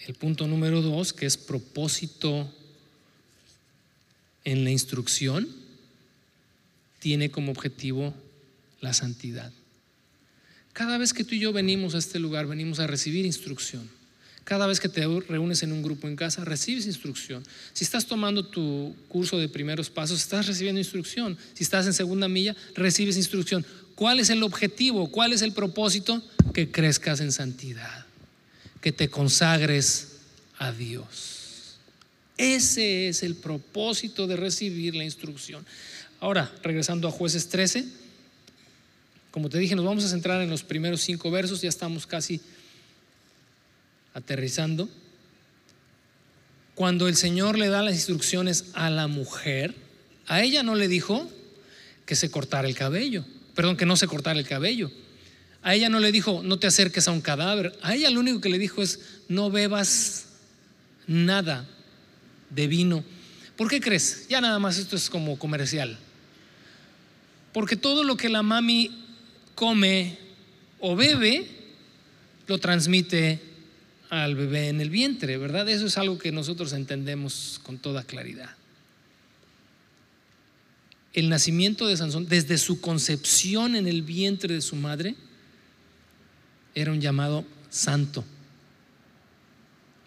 El punto número dos, que es propósito en la instrucción, tiene como objetivo la santidad. Cada vez que tú y yo venimos a este lugar, venimos a recibir instrucción. Cada vez que te reúnes en un grupo en casa, recibes instrucción. Si estás tomando tu curso de primeros pasos, estás recibiendo instrucción. Si estás en segunda milla, recibes instrucción. ¿Cuál es el objetivo? ¿Cuál es el propósito? Que crezcas en santidad, que te consagres a Dios. Ese es el propósito de recibir la instrucción. Ahora, regresando a jueces 13, como te dije, nos vamos a centrar en los primeros cinco versos, ya estamos casi aterrizando, cuando el Señor le da las instrucciones a la mujer, a ella no le dijo que se cortara el cabello, perdón, que no se cortara el cabello. A ella no le dijo, no te acerques a un cadáver. A ella lo único que le dijo es, no bebas nada de vino. ¿Por qué crees? Ya nada más esto es como comercial. Porque todo lo que la mami come o bebe, lo transmite al bebé en el vientre, ¿verdad? Eso es algo que nosotros entendemos con toda claridad. El nacimiento de Sansón, desde su concepción en el vientre de su madre, era un llamado santo.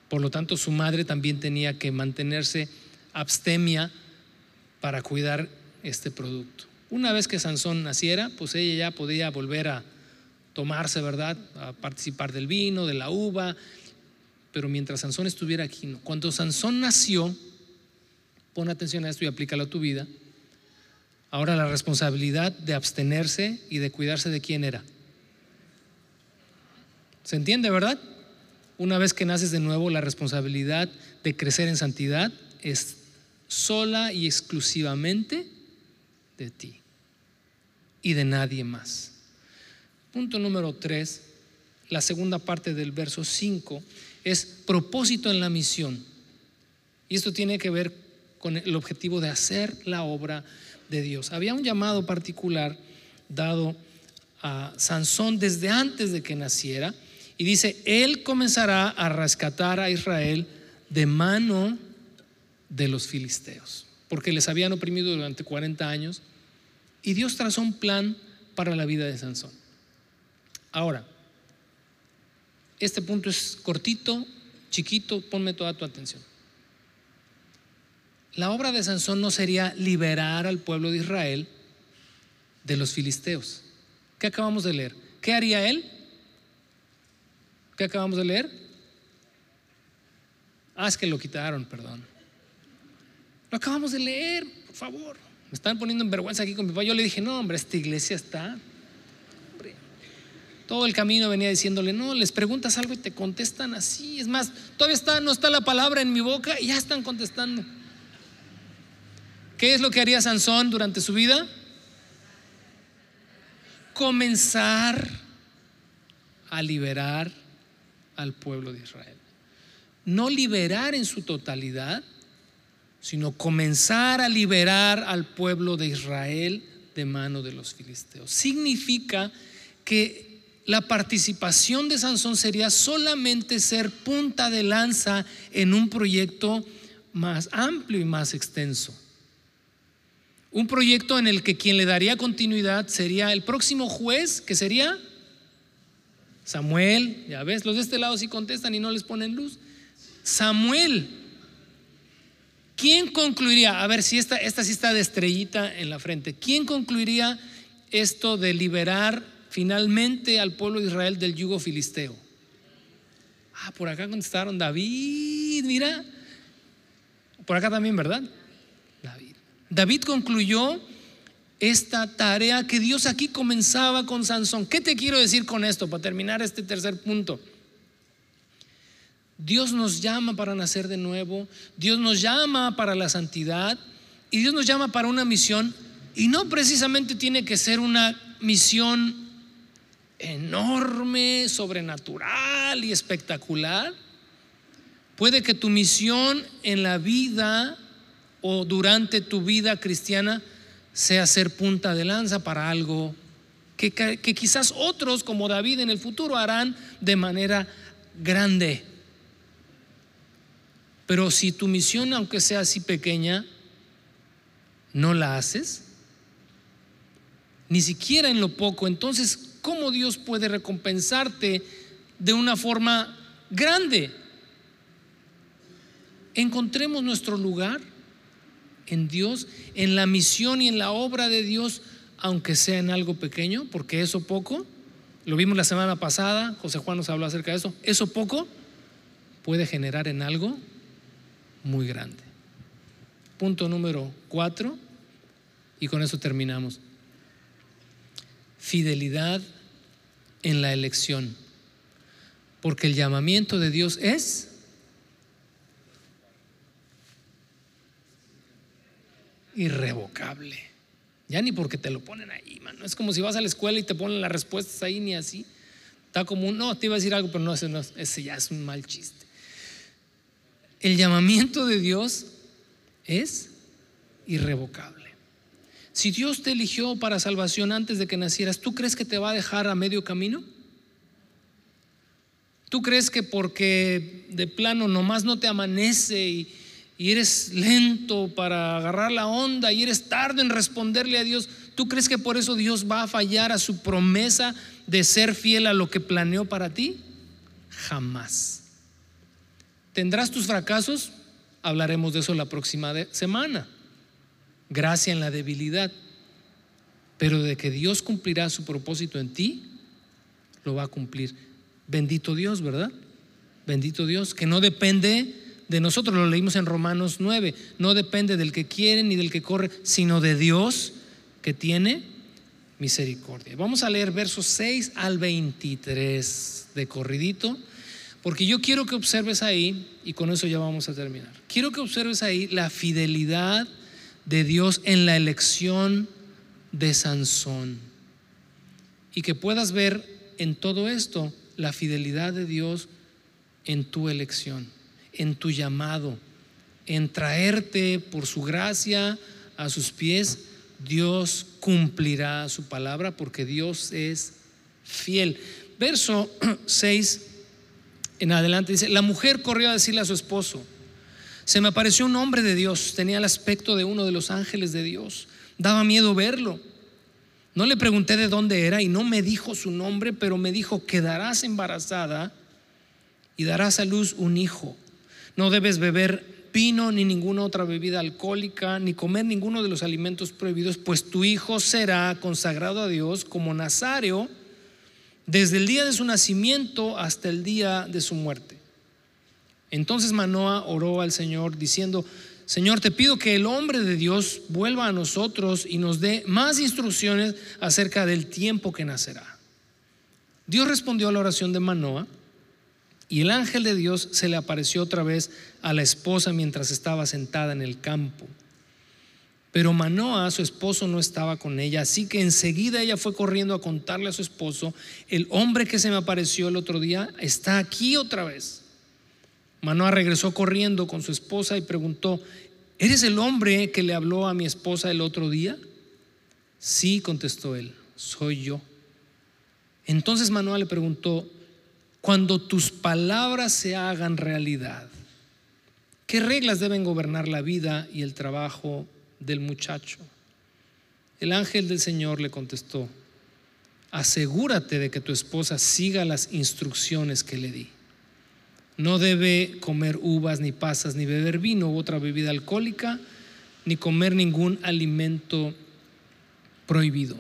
Por lo tanto, su madre también tenía que mantenerse abstemia para cuidar este producto. Una vez que Sansón naciera, pues ella ya podía volver a tomarse, ¿verdad? A participar del vino, de la uva, pero mientras Sansón estuviera aquí, no. Cuando Sansón nació, pon atención a esto y aplícalo a tu vida. Ahora la responsabilidad de abstenerse y de cuidarse de quién era. ¿Se entiende, verdad? Una vez que naces de nuevo, la responsabilidad de crecer en santidad es sola y exclusivamente de ti y de nadie más. Punto número tres, la segunda parte del verso 5 es propósito en la misión. Y esto tiene que ver con el objetivo de hacer la obra de Dios. Había un llamado particular dado a Sansón desde antes de que naciera y dice, él comenzará a rescatar a Israel de mano de los filisteos, porque les habían oprimido durante 40 años y Dios trazó un plan para la vida de Sansón. Ahora, este punto es cortito, chiquito, ponme toda tu atención. La obra de Sansón no sería liberar al pueblo de Israel de los filisteos. ¿Qué acabamos de leer? ¿Qué haría él? ¿Qué acabamos de leer? Ah, es que lo quitaron, perdón. Lo acabamos de leer, por favor. Me están poniendo en vergüenza aquí con mi papá. Yo le dije, no, hombre, esta iglesia está todo el camino venía diciéndole, no, les preguntas algo y te contestan así. Es más, todavía está, no está la palabra en mi boca y ya están contestando. ¿Qué es lo que haría Sansón durante su vida? Comenzar a liberar al pueblo de Israel. No liberar en su totalidad, sino comenzar a liberar al pueblo de Israel de mano de los filisteos. Significa que la participación de Sansón sería solamente ser punta de lanza en un proyecto más amplio y más extenso. Un proyecto en el que quien le daría continuidad sería el próximo juez, que sería Samuel. Ya ves, los de este lado sí contestan y no les ponen luz. Samuel. ¿Quién concluiría? A ver si esta, esta sí está de estrellita en la frente. ¿Quién concluiría esto de liberar finalmente al pueblo de Israel del yugo filisteo? Ah, por acá contestaron David, mira. Por acá también, ¿verdad? David. Concluyó esta tarea que Dios aquí comenzaba con Sansón. ¿Qué te quiero decir con esto para terminar este tercer punto? Dios nos llama para nacer de nuevo, Dios nos llama para la santidad y Dios nos llama para una misión y no precisamente tiene que ser una misión enorme, sobrenatural y espectacular. Puede que tu misión en la vida o durante tu vida cristiana sea ser punta de lanza para algo que, que quizás otros como David en el futuro harán de manera grande. Pero si tu misión, aunque sea así pequeña, no la haces, ni siquiera en lo poco, entonces, ¿cómo Dios puede recompensarte de una forma grande? Encontremos nuestro lugar en Dios, en la misión y en la obra de Dios, aunque sea en algo pequeño, porque eso poco, lo vimos la semana pasada, José Juan nos habló acerca de eso, eso poco puede generar en algo muy grande. Punto número cuatro, y con eso terminamos. Fidelidad en la elección, porque el llamamiento de Dios es irrevocable. Ya ni porque te lo ponen ahí, mano. Es como si vas a la escuela y te ponen las respuestas ahí, ni así. Está como un, no, te iba a decir algo, pero no, ese, no, ese ya es un mal chiste. El llamamiento de Dios es irrevocable. Si Dios te eligió para salvación antes de que nacieras, ¿tú crees que te va a dejar a medio camino? ¿Tú crees que porque de plano nomás no te amanece y, y eres lento para agarrar la onda y eres tarde en responderle a Dios, ¿tú crees que por eso Dios va a fallar a su promesa de ser fiel a lo que planeó para ti? Jamás. ¿Tendrás tus fracasos? Hablaremos de eso la próxima semana. Gracia en la debilidad. Pero de que Dios cumplirá su propósito en ti, lo va a cumplir. Bendito Dios, ¿verdad? Bendito Dios, que no depende de nosotros, lo leímos en Romanos 9, no depende del que quiere ni del que corre, sino de Dios que tiene misericordia. Vamos a leer versos 6 al 23 de corridito. Porque yo quiero que observes ahí, y con eso ya vamos a terminar, quiero que observes ahí la fidelidad de Dios en la elección de Sansón. Y que puedas ver en todo esto la fidelidad de Dios en tu elección, en tu llamado, en traerte por su gracia a sus pies. Dios cumplirá su palabra porque Dios es fiel. Verso 6 en adelante dice, la mujer corrió a decirle a su esposo, se me apareció un hombre de Dios, tenía el aspecto de uno de los ángeles de Dios, daba miedo verlo. No le pregunté de dónde era y no me dijo su nombre, pero me dijo, quedarás embarazada y darás a luz un hijo. No debes beber vino ni ninguna otra bebida alcohólica, ni comer ninguno de los alimentos prohibidos, pues tu hijo será consagrado a Dios como Nazario desde el día de su nacimiento hasta el día de su muerte. Entonces Manoa oró al Señor diciendo, Señor, te pido que el hombre de Dios vuelva a nosotros y nos dé más instrucciones acerca del tiempo que nacerá. Dios respondió a la oración de Manoa y el ángel de Dios se le apareció otra vez a la esposa mientras estaba sentada en el campo. Pero Manoa, su esposo, no estaba con ella, así que enseguida ella fue corriendo a contarle a su esposo, el hombre que se me apareció el otro día está aquí otra vez. Manoa regresó corriendo con su esposa y preguntó, ¿eres el hombre que le habló a mi esposa el otro día? Sí, contestó él, soy yo. Entonces Manoa le preguntó, cuando tus palabras se hagan realidad, ¿qué reglas deben gobernar la vida y el trabajo del muchacho? El ángel del Señor le contestó, asegúrate de que tu esposa siga las instrucciones que le di. No debe comer uvas, ni pasas, ni beber vino u otra bebida alcohólica, ni comer ningún alimento prohibido.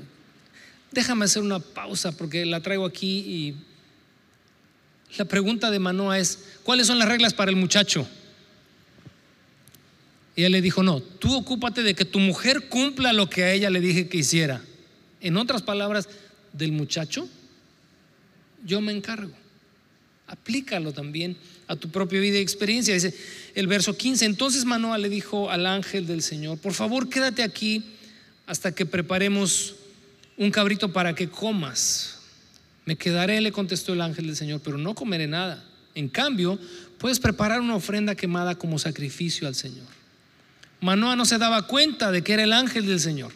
Déjame hacer una pausa porque la traigo aquí y la pregunta de Manoa es, ¿cuáles son las reglas para el muchacho? Y él le dijo, no, tú ocúpate de que tu mujer cumpla lo que a ella le dije que hiciera. En otras palabras, del muchacho, yo me encargo. Aplícalo también a tu propia vida y experiencia. Dice el verso 15, entonces Manoa le dijo al ángel del Señor, por favor quédate aquí hasta que preparemos un cabrito para que comas. Me quedaré, le contestó el ángel del Señor, pero no comeré nada. En cambio, puedes preparar una ofrenda quemada como sacrificio al Señor. Manoa no se daba cuenta de que era el ángel del Señor.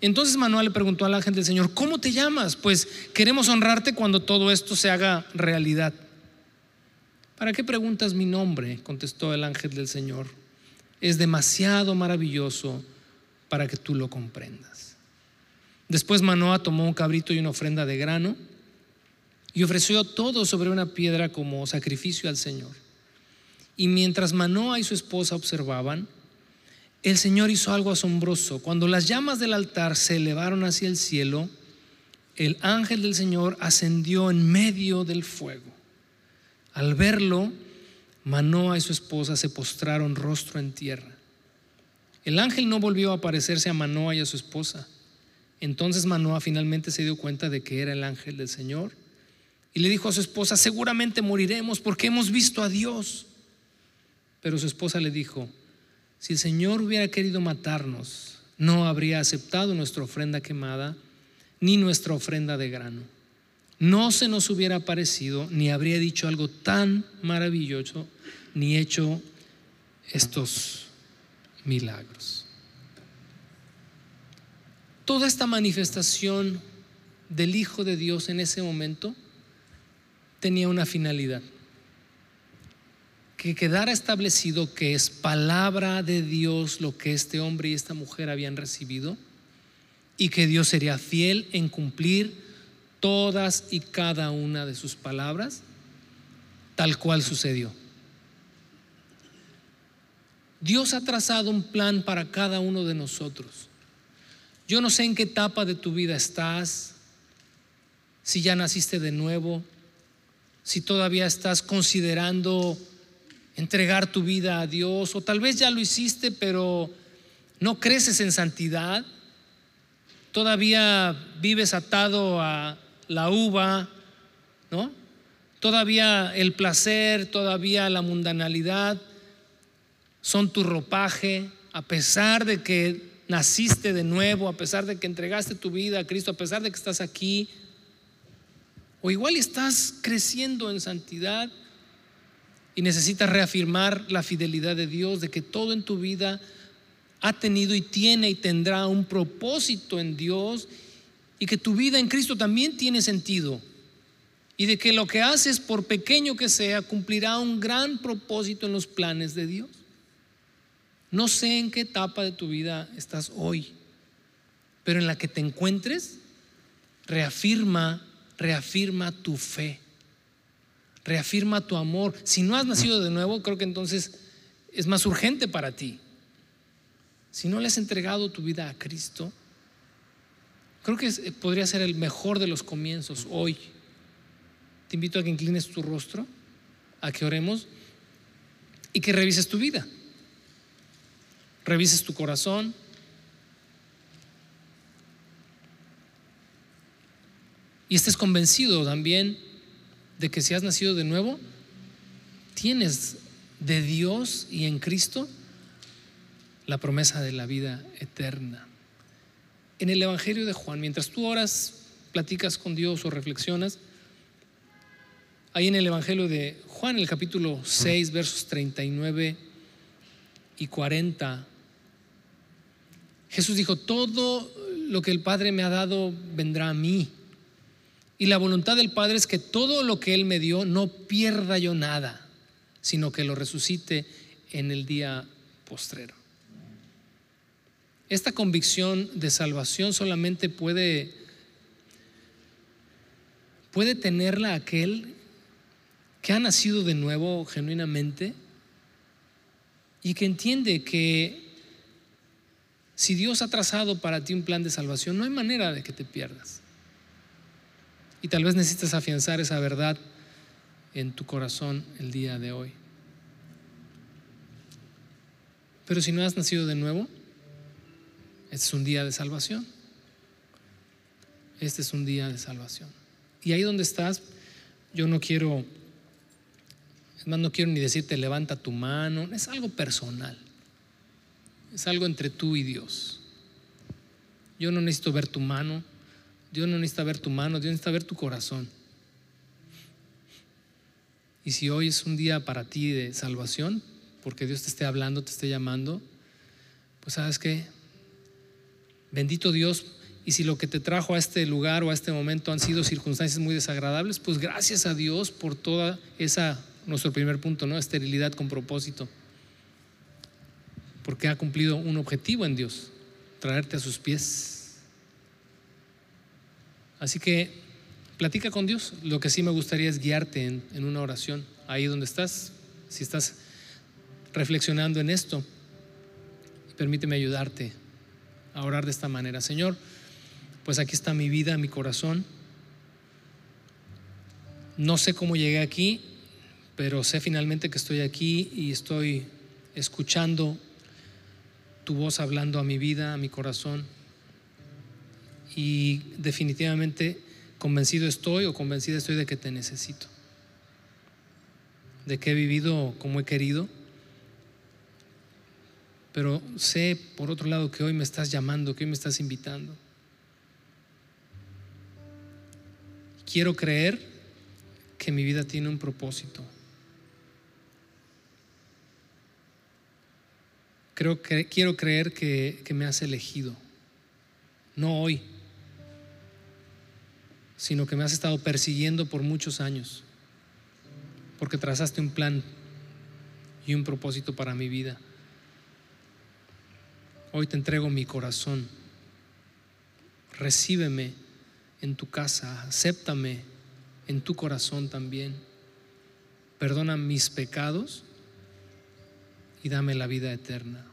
Entonces Manoa le preguntó al ángel del Señor, ¿cómo te llamas? Pues queremos honrarte cuando todo esto se haga realidad. ¿Para qué preguntas mi nombre? contestó el ángel del Señor. Es demasiado maravilloso para que tú lo comprendas. Después Manoa tomó un cabrito y una ofrenda de grano y ofreció todo sobre una piedra como sacrificio al Señor. Y mientras Manoa y su esposa observaban, el Señor hizo algo asombroso. Cuando las llamas del altar se elevaron hacia el cielo, el ángel del Señor ascendió en medio del fuego. Al verlo, Manoa y su esposa se postraron rostro en tierra. El ángel no volvió a aparecerse a Manoa y a su esposa. Entonces Manoa finalmente se dio cuenta de que era el ángel del Señor y le dijo a su esposa, seguramente moriremos porque hemos visto a Dios. Pero su esposa le dijo, si el Señor hubiera querido matarnos, no habría aceptado nuestra ofrenda quemada ni nuestra ofrenda de grano. No se nos hubiera aparecido ni habría dicho algo tan maravilloso ni hecho estos milagros. Toda esta manifestación del Hijo de Dios en ese momento tenía una finalidad. Que quedara establecido que es palabra de Dios lo que este hombre y esta mujer habían recibido y que Dios sería fiel en cumplir todas y cada una de sus palabras, tal cual sucedió. Dios ha trazado un plan para cada uno de nosotros. Yo no sé en qué etapa de tu vida estás, si ya naciste de nuevo, si todavía estás considerando entregar tu vida a Dios, o tal vez ya lo hiciste, pero no creces en santidad, todavía vives atado a la uva, ¿no? Todavía el placer, todavía la mundanalidad son tu ropaje, a pesar de que naciste de nuevo, a pesar de que entregaste tu vida a Cristo, a pesar de que estás aquí, o igual estás creciendo en santidad y necesitas reafirmar la fidelidad de Dios, de que todo en tu vida ha tenido y tiene y tendrá un propósito en Dios y que tu vida en Cristo también tiene sentido y de que lo que haces, por pequeño que sea, cumplirá un gran propósito en los planes de Dios. No sé en qué etapa de tu vida estás hoy, pero en la que te encuentres, reafirma reafirma tu fe, reafirma tu amor. Si no has nacido de nuevo, creo que entonces es más urgente para ti. Si no le has entregado tu vida a Cristo, creo que podría ser el mejor de los comienzos hoy. Te invito a que inclines tu rostro, a que oremos y que revises tu vida. Revises tu corazón, Y estés convencido también de que si has nacido de nuevo, tienes de Dios y en Cristo la promesa de la vida eterna. En el Evangelio de Juan, mientras tú oras, platicas con Dios o reflexionas, ahí en el Evangelio de Juan, el capítulo 6, versos 39 y 40, Jesús dijo, todo lo que el Padre me ha dado vendrá a mí. Y la voluntad del Padre es que todo lo que Él me dio no pierda yo nada, sino que lo resucite en el día postrero. Esta convicción de salvación solamente puede, puede tenerla aquel que ha nacido de nuevo genuinamente y que entiende que si Dios ha trazado para ti un plan de salvación, no hay manera de que te pierdas. Y tal vez necesites afianzar esa verdad en tu corazón el día de hoy. Pero si no has nacido de nuevo, este es un día de salvación. Este es un día de salvación. Y ahí donde estás, yo no quiero, es más, no quiero ni decirte levanta tu mano, es algo personal. Es algo entre tú y Dios. Yo no necesito ver tu mano, Dios no necesita ver tu mano, Dios necesita ver tu corazón. Y si hoy es un día para ti de salvación, porque Dios te esté hablando, te esté llamando, pues sabes que, bendito Dios, y si lo que te trajo a este lugar o a este momento han sido circunstancias muy desagradables, pues gracias a Dios por toda esa, nuestro primer punto, ¿no? Esterilidad con propósito porque ha cumplido un objetivo en Dios, traerte a sus pies. Así que platica con Dios. Lo que sí me gustaría es guiarte en, una oración, ahí donde estás, si estás reflexionando en esto, permíteme ayudarte a orar de esta manera. Señor, pues aquí está mi vida, mi corazón. No sé cómo llegué aquí, pero sé finalmente que estoy aquí y estoy escuchando tu voz hablando a mi vida, a mi corazón. Y definitivamente convencido estoy o convencida estoy de que te necesito. De que he vivido como he querido. Pero sé, por otro lado, que hoy me estás llamando, que hoy me estás invitando. Quiero creer que mi vida tiene un propósito. Creo que, quiero creer que, que me has elegido, no hoy, sino que me has estado persiguiendo por muchos años, porque trazaste un plan y un propósito para mi vida. Hoy te entrego mi corazón. Recíbeme en tu casa, acéptame en tu corazón también. Perdona mis pecados y dame la vida eterna.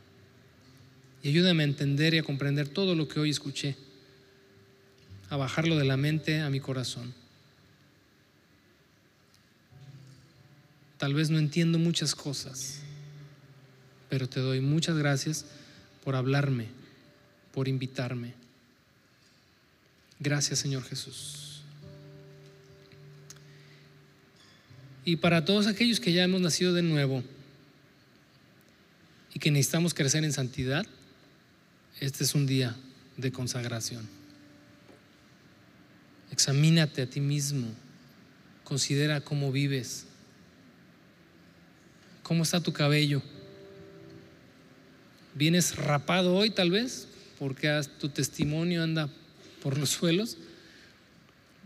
Y ayúdame a entender y a comprender todo lo que hoy escuché, a bajarlo de la mente a mi corazón. Tal vez no entiendo muchas cosas, pero te doy muchas gracias por hablarme, por invitarme. Gracias Señor Jesús. Y para todos aquellos que ya hemos nacido de nuevo, y que necesitamos crecer en santidad, este es un día de consagración. Examínate a ti mismo, considera cómo vives, cómo está tu cabello. ¿Vienes rapado hoy tal vez porque tu testimonio anda por los suelos?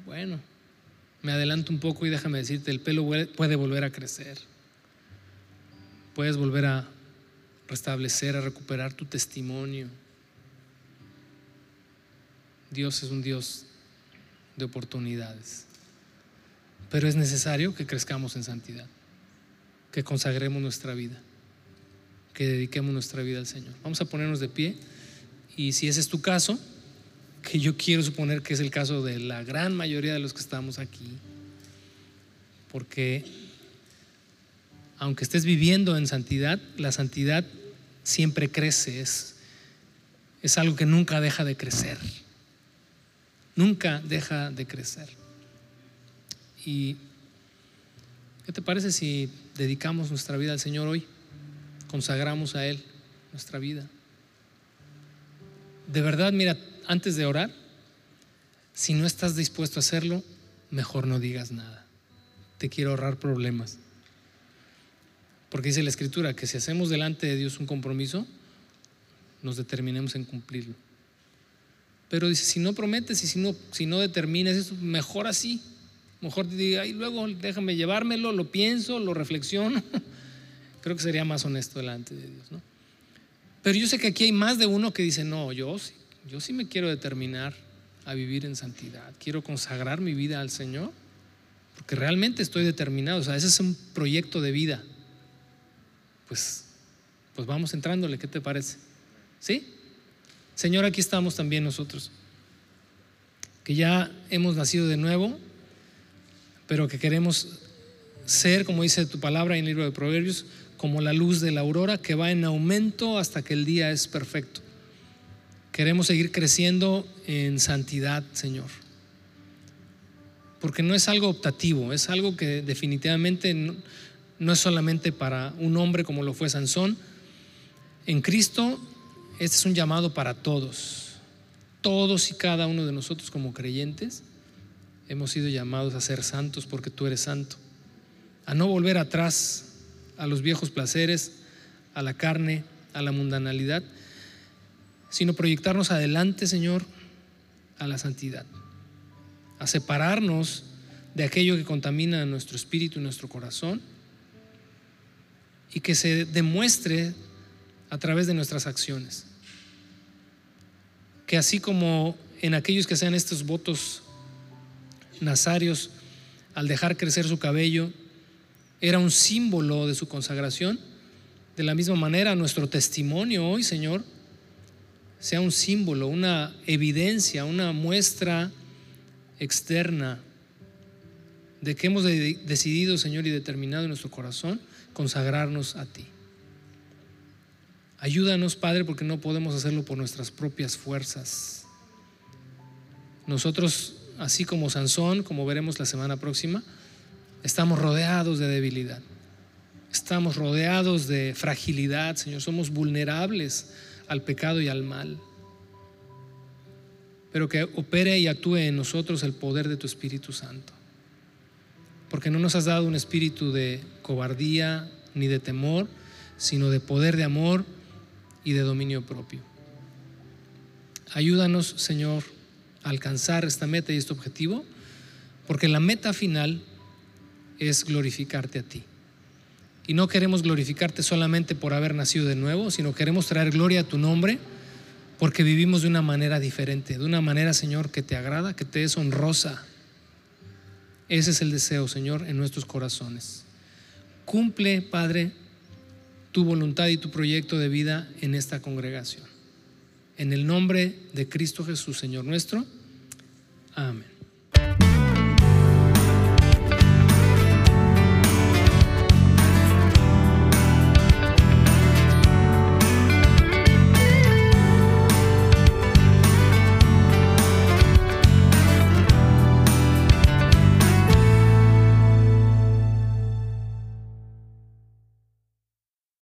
Bueno, me adelanto un poco y déjame decirte, el pelo puede volver a crecer. Puedes volver a restablecer, a recuperar tu testimonio. Dios es un Dios de oportunidades. Pero es necesario que crezcamos en santidad, que consagremos nuestra vida, que dediquemos nuestra vida al Señor. Vamos a ponernos de pie y si ese es tu caso, que yo quiero suponer que es el caso de la gran mayoría de los que estamos aquí, porque aunque estés viviendo en santidad, la santidad siempre crece, es, algo que nunca deja de crecer. Nunca deja de crecer. ¿Y qué te parece si dedicamos nuestra vida al Señor hoy? Consagramos a Él nuestra vida. De verdad, mira, antes de orar, si no estás dispuesto a hacerlo, mejor no digas nada. Te quiero ahorrar problemas. Porque dice la Escritura que si hacemos delante de Dios un compromiso, nos determinemos en cumplirlo. Pero dice, si no prometes y si no, si no determinas eso, mejor así. Mejor te diga, y luego déjame llevármelo, lo pienso, lo reflexiono. Creo que sería más honesto delante de Dios, ¿no? Pero yo sé que aquí hay más de uno que dice, no, yo sí, yo sí me quiero determinar a vivir en santidad. Quiero consagrar mi vida al Señor, porque realmente estoy determinado. O sea, ese es un proyecto de vida. Pues, pues vamos entrándole, ¿qué te parece? ¿Sí? Señor, aquí estamos también nosotros, que ya hemos nacido de nuevo, pero que queremos ser, como dice tu palabra en el libro de Proverbios, como la luz de la aurora que va en aumento hasta que el día es perfecto. Queremos seguir creciendo en santidad, Señor. Porque no es algo optativo, es algo que definitivamente no, es solamente para un hombre como lo fue Sansón. En Cristo este es un llamado para todos. Todos y cada uno de nosotros como creyentes hemos sido llamados a ser santos porque tú eres santo. A no volver atrás a los viejos placeres, a la carne, a la mundanalidad, sino proyectarnos adelante, Señor, a la santidad. A separarnos de aquello que contamina nuestro espíritu y nuestro corazón y que se demuestre a través de nuestras acciones que así como en aquellos que sean estos votos nazarios, al dejar crecer su cabello, era un símbolo de su consagración, de la misma manera nuestro testimonio hoy, Señor, sea un símbolo, una evidencia, una muestra externa de que hemos decidido, Señor, y determinado en nuestro corazón consagrarnos a ti. Ayúdanos, Padre, porque no podemos hacerlo por nuestras propias fuerzas. Nosotros, así como Sansón, como veremos la semana próxima, estamos rodeados de debilidad. Estamos rodeados de fragilidad, Señor. Somos vulnerables al pecado y al mal. Pero que opere y actúe en nosotros el poder de tu Espíritu Santo. Porque no nos has dado un espíritu de cobardía ni de temor, sino de poder, de amor y de dominio propio. Ayúdanos, Señor, a alcanzar esta meta y este objetivo, porque la meta final es glorificarte a ti. Y no queremos glorificarte solamente por haber nacido de nuevo, sino queremos traer gloria a tu nombre porque vivimos de una manera diferente, de una manera, Señor, que te agrada, que te es honrosa. Ese es el deseo, Señor, en nuestros corazones. Cumple, Padre, tu voluntad y tu proyecto de vida en esta congregación. En el nombre de Cristo Jesús, Señor nuestro. Amén.